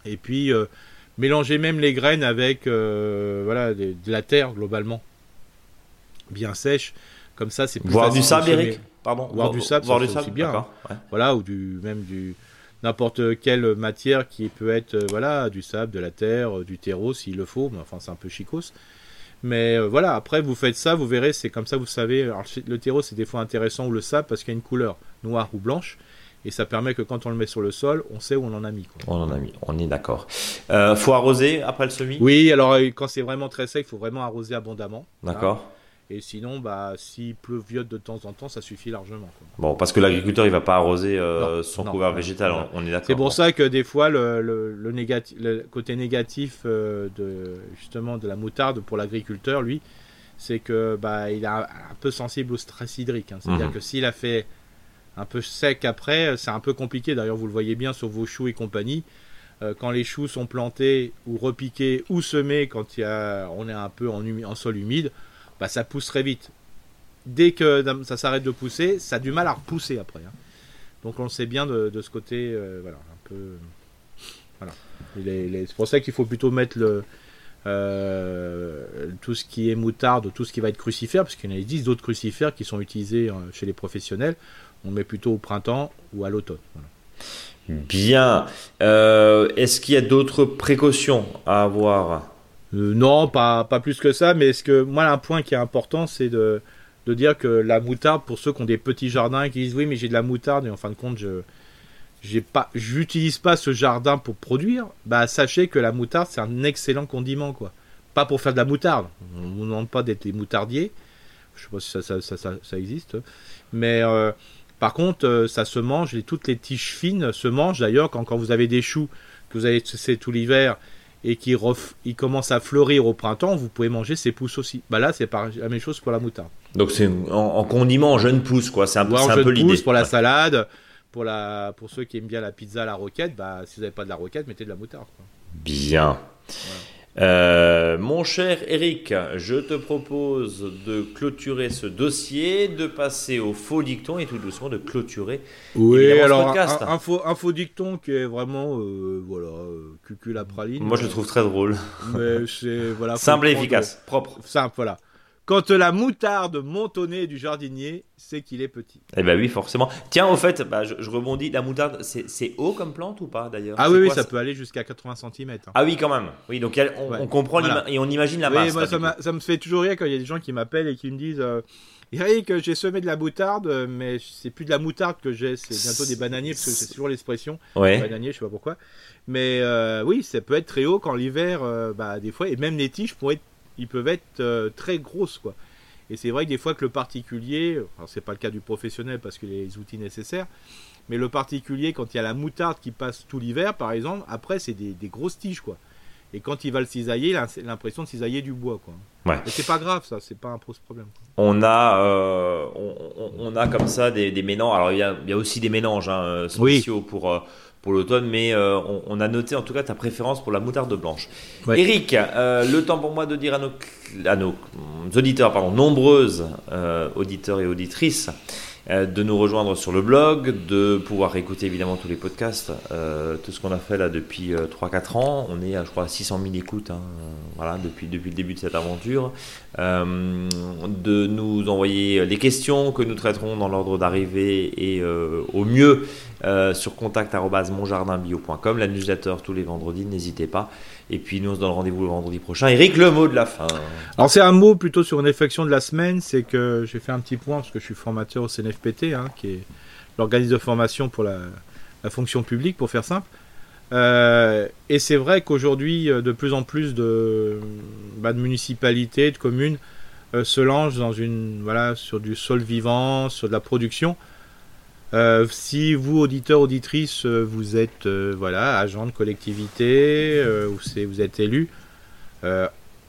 Et puis mélanger même les graines avec voilà de, la terre globalement bien sèche. Comme ça, c'est plus Voir du sable, Eric? Pardon. Voir, du sable, voir du sable, bien. Hein. Voilà, ou du même du n'importe quelle matière qui peut être euh, voilà du sable, de la terre, euh, du terreau s'il le faut. Mais enfin, c'est un peu chicos. Mais euh, voilà, après vous faites ça, vous verrez, c'est comme ça, vous savez. le terreau, c'est des fois intéressant ou le sable parce qu'il y a une couleur noire ou blanche. Et ça permet que quand on le met sur le sol, on sait où on en a mis. On en a mis, on est d'accord. faut arroser après le semis? Oui, alors quand c'est vraiment très sec, il faut vraiment arroser abondamment. D'accord. Et sinon, bah, s'il pleuviote de temps en temps, ça suffit largement. Bon, parce que l'agriculteur, il va pas arroser euh, son couvert végétal, on, est d'accord. C'est pour ça que des fois, le, le, négatif, le côté négatif euh, de, justement de la moutarde pour l'agriculteur, lui, c'est que bah, il est un peu sensible au stress hydrique. Hein. C'est-à-dire mhm. que s'il a fait un peu sec après, c'est un peu compliqué. D'ailleurs, vous le voyez bien sur vos choux et compagnie. Euh, quand les choux sont plantés ou repiqués ou semés quand il y a, on est un peu en, en sol humide, bah, ça pousse très vite. dès que ça s'arrête de pousser, ça a du mal à repousser après. Hein. Donc on le sait bien de, ce côté, voilà, un peu. Voilà. C'est pour ça qu'il faut plutôt mettre le, tout ce qui est moutarde, tout ce qui va être crucifère, parce qu'il y en a 10 d'autres crucifères qui sont utilisés chez les professionnels. On met plutôt au printemps ou à l'automne. Bien. Euh, est-ce qu'il y a d'autres précautions à avoir? euh, Non, pas, pas plus que ça, mais est-ce que moi, un point qui est important, c'est de, de dire que la moutarde, pour ceux qui ont des petits jardins et qui disent oui, mais j'ai de la moutarde et en fin de compte, je j'ai pas pas ce jardin pour produire, bah sachez que la moutarde c'est un excellent condiment quoi. Pas pour faire de la moutarde. On ne demande pas d'être des moutardiers. Je sais pas si ça, ça, ça, ça existe. Mais euh, par contre, euh, ça se mange, toutes les tiges fines se mangent. D'ailleurs, quand, quand, vous avez des choux que vous avez c'est tout l'hiver et qui ils commencent à fleurir au printemps, vous pouvez manger ces pousses aussi. Bah là, c'est la même chose pour la moutarde. Donc c'est en, condiment en jeune pousse, quoi. C'est un, un peu l'idée. pour la salade, pour la, pour ceux qui aiment bien la pizza, la roquette, bah si vous n'avez pas de la roquette, mettez de la moutarde. Bien. Euh, mon cher Eric, je te propose de clôturer ce dossier, de passer au faux dicton et tout doucement de clôturer. Oui, alors un, faux, dicton qui est vraiment euh, voilà euh, la praline. Moi je le trouve très drôle. Mais c'est voilà simple et efficace, propre. Simple, voilà. Quand la moutarde nez du jardinier, c'est qu'il est petit. Eh ben oui, forcément. Tiens, au fait, bah, je, rebondis. La moutarde, c'est haut comme plante ou pas d'ailleurs? Ah oui, oui, ça peut aller jusqu'à 80 cm. Hein. Ah oui, quand même. Oui, donc on, comprend et on imagine la masse. ça, me fait toujours rire quand il y a des gens qui m'appellent et qui me disent euh, Eric, j'ai semé de la moutarde, mais c'est plus de la moutarde que j'ai, c'est bientôt des bananiers, parce que c'est toujours l'expression. Ouais. Bananier, je sais pas pourquoi. Mais euh, oui, ça peut être très haut quand l'hiver, euh, bah, des fois, et même les tiges pourraient être ils peuvent être euh, très grosses quoi. Et c'est vrai que des fois que le particulier, alors c'est pas le cas du professionnel parce que les outils nécessaires, mais le particulier quand il y a la moutarde qui passe tout l'hiver par exemple, après c'est des, grosses tiges quoi. Et quand il va le cisailler, il a l'impression de cisailler du bois quoi. Ouais. Et c'est pas grave ça, c'est pas un problème. On a, euh, on, a comme ça des, mélanges. Alors il y a, aussi des mélanges hein, spéciaux pour euh, pour l'automne, mais euh, on, a noté en tout cas ta préférence pour la moutarde blanche. Eric, euh, le temps pour moi de dire à nos, à nos auditeurs, pardon, nombreuses euh, auditeurs et auditrices, euh, de nous rejoindre sur le blog, de pouvoir écouter évidemment tous les podcasts, euh, tout ce qu'on a fait là depuis 3-4 euh, ans. On est à, je crois, à 600 000 écoutes hein, voilà, depuis, depuis le début de cette aventure. de nous envoyer les questions que nous traiterons dans l'ordre d'arrivée et au mieux sur contact.monjardinbio.com, la tous les vendredis, n'hésitez pas. Et puis nous on se donne rendez-vous le vendredi prochain. Eric, le mot de la fin. Alors c'est un mot plutôt sur une réflexion de la semaine, c'est que j'ai fait un petit point parce que je suis formateur au CNFPT, hein, qui est l'organisme de formation pour la, fonction publique, pour faire simple. Euh, et c'est vrai qu'aujourd'hui, euh, de plus en plus de, bah, de municipalités, de communes euh, se lancent dans une, voilà, sur du sol vivant, sur de la production. Euh, si vous, auditeurs, auditrices, euh, vous êtes euh, voilà, agent de collectivité ou vous êtes élu,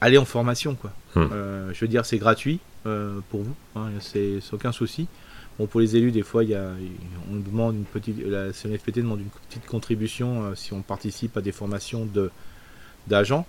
allez en formation. Quoi. Hmm. je veux dire, c'est gratuit pour vous, hein, c'est aucun souci. Bon, pour les élus, des fois, il y a, on demande une petite, la CNFPT demande une petite contribution si on participe à des formations d'agents.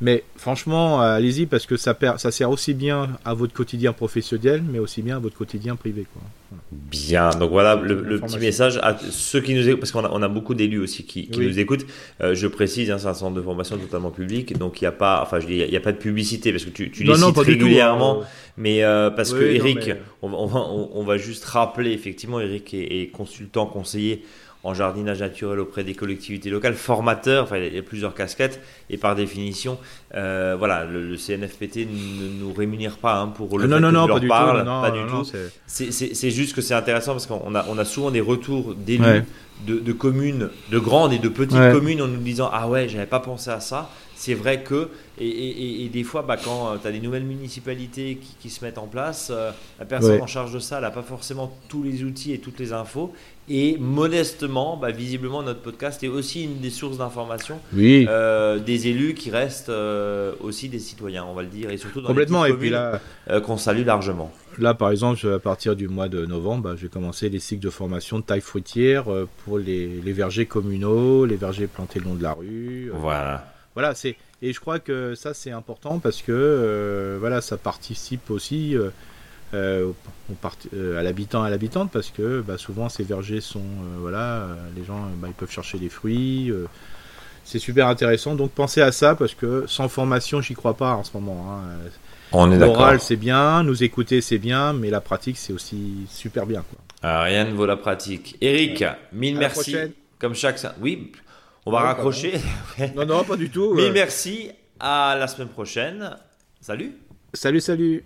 Mais franchement, euh, allez-y parce que ça, ça sert aussi bien à votre quotidien professionnel, mais aussi bien à votre quotidien privé. Quoi. Bien, donc voilà le, petit message à ceux qui nous écoutent, parce qu'on a, on a beaucoup d'élus aussi qui, nous écoutent. Euh, je précise, hein, c'est un centre de formation totalement public, donc il n'y a pas, enfin, il n'y a, pas de publicité parce que tu, tu les cites régulièrement, hein. mais euh, parce que Eric, On, va, on, va, juste rappeler effectivement, Eric est consultant conseiller en jardinage naturel auprès des collectivités locales, formateur, enfin il y a plusieurs casquettes, et par définition, euh, voilà, le, CNFPT ne nous rémunère pas hein, pour le non, fait non, que non, leur pas parle, du tout, pas du tout. C'est juste que c'est intéressant parce qu'on a, on a souvent des retours d'élus de, communes, de grandes et de petites communes en nous disant ah ouais, j'avais pas pensé à ça. C'est vrai que et, des fois, bah, quand euh, tu as des nouvelles municipalités qui, se mettent en place, euh, la personne en charge de ça n'a pas forcément tous les outils et toutes les infos. Et modestement, bah, visiblement, notre podcast est aussi une des sources d'information euh, des élus qui restent aussi des citoyens, on va le dire, et surtout dans Complètement, les et puis là, qu'on salue largement. Là, par exemple, à partir du mois de novembre, bah, j'ai commencé les cycles de formation de taille fruitière pour les, les, vergers communaux, les vergers plantés le long de la rue. Voilà. Voilà, c'est et je crois que ça c'est important parce que euh, voilà, ça participe aussi euh, euh, à l'habitant à l'habitante parce que bah, souvent ces vergers sont voilà les gens bah, ils peuvent chercher des fruits c'est super intéressant. Donc pensez à ça parce que sans formation j'y crois pas en ce moment hein. on est l'oral c'est bien nous écouter c'est bien mais la pratique c'est aussi super bien quoi. Ah, rien ne vaut la pratique. Eric mille merci. comme chaque oui on va raccrocher. non non pas du tout mille merci. À la semaine prochaine. Salut. Salut salut